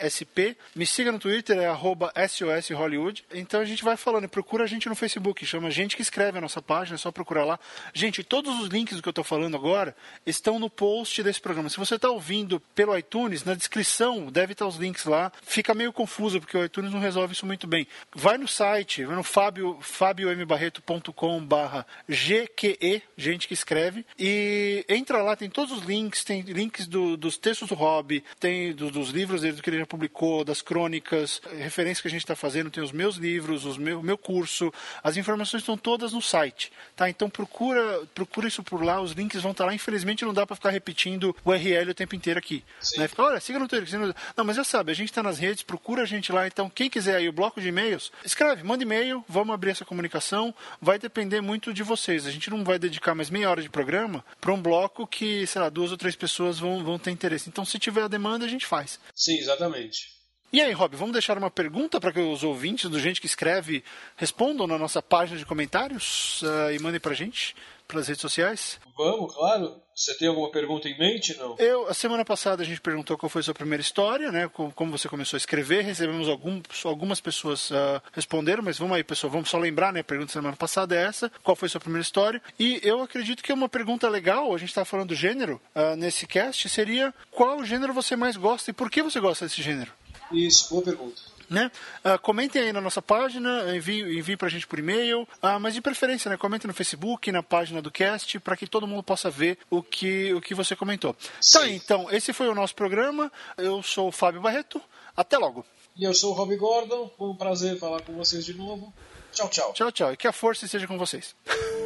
SP. Me siga no Twitter, é arroba SOS Hollywood. Então a gente vai falando. Procura a gente no Facebook. Chama Gente que Escreve a nossa página, é só procurar lá. Gente, todos os links do que eu estou falando agora estão no post desse programa. Se você está ouvindo pelo iTunes, na descrição deve estar os links lá. Fica meio confuso, porque o iTunes não resolve isso muito bem. Vai no site, vai no Fábio, Fábio M. Barreto barreto.com barra GQE, gente que escreve, e entra lá, tem todos os links, tem links do, dos textos do Rob, tem do, dos livros dele que ele já publicou, das crônicas, referências que a gente está fazendo, tem os meus livros, os meu, meu curso, as informações estão todas no site, tá? Então procura, procura isso por lá, os links vão estar tá lá, infelizmente não dá para ficar repetindo o URL o tempo inteiro aqui, né? Fica, olha, siga no Twitter, no... não, mas já sabe, a gente está nas redes, procura a gente lá, então quem quiser aí o bloco de e-mails, escreve, manda e-mail, vamos abrir essa comunicação, vai depender muito de vocês. A gente não vai dedicar mais meia hora de programa para um bloco que, sei lá, duas ou três pessoas vão, vão ter interesse. Então, se tiver a demanda, a gente faz. Sim, exatamente. E aí, Rob, vamos deixar uma pergunta para que os ouvintes do Gente que Escreve respondam na nossa página de comentários uh, e mandem para a gente pelas redes sociais? Vamos, claro. Você tem alguma pergunta em mente, não? Eu, a semana passada a gente perguntou qual foi a sua primeira história, né? Como, você começou a escrever. Recebemos algum, algumas pessoas uh, responderam, mas vamos aí, pessoal, vamos só lembrar, né? A pergunta da semana passada é essa: qual foi a sua primeira história? E eu acredito que é uma pergunta legal, a gente está falando do gênero uh, nesse cast, seria qual gênero você mais gosta e por que você gosta desse gênero? Isso, boa pergunta. Né? Uh, comentem aí na nossa página, enviem, enviem pra gente por e-mail, uh, mas de preferência, né? Comentem no Facebook, na página do cast, para que todo mundo possa ver o que, o que você comentou. Sim. Tá, então, esse foi o nosso programa. Eu sou o Fábio Barreto. Até logo. E eu sou o Rob Gordon. Foi um prazer falar com vocês de novo. Tchau, tchau. Tchau, tchau. E que a força esteja com vocês. <laughs>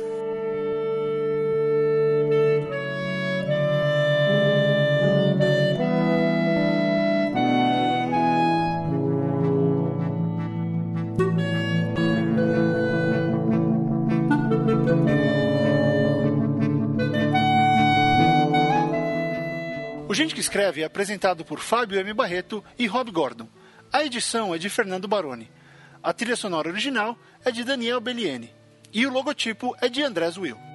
Escreve é apresentado por Fábio M. Barreto e Rob Gordon. A edição é de Fernando Baroni. A trilha sonora original é de Daniel Belliene. E o logotipo é de Andrés Will.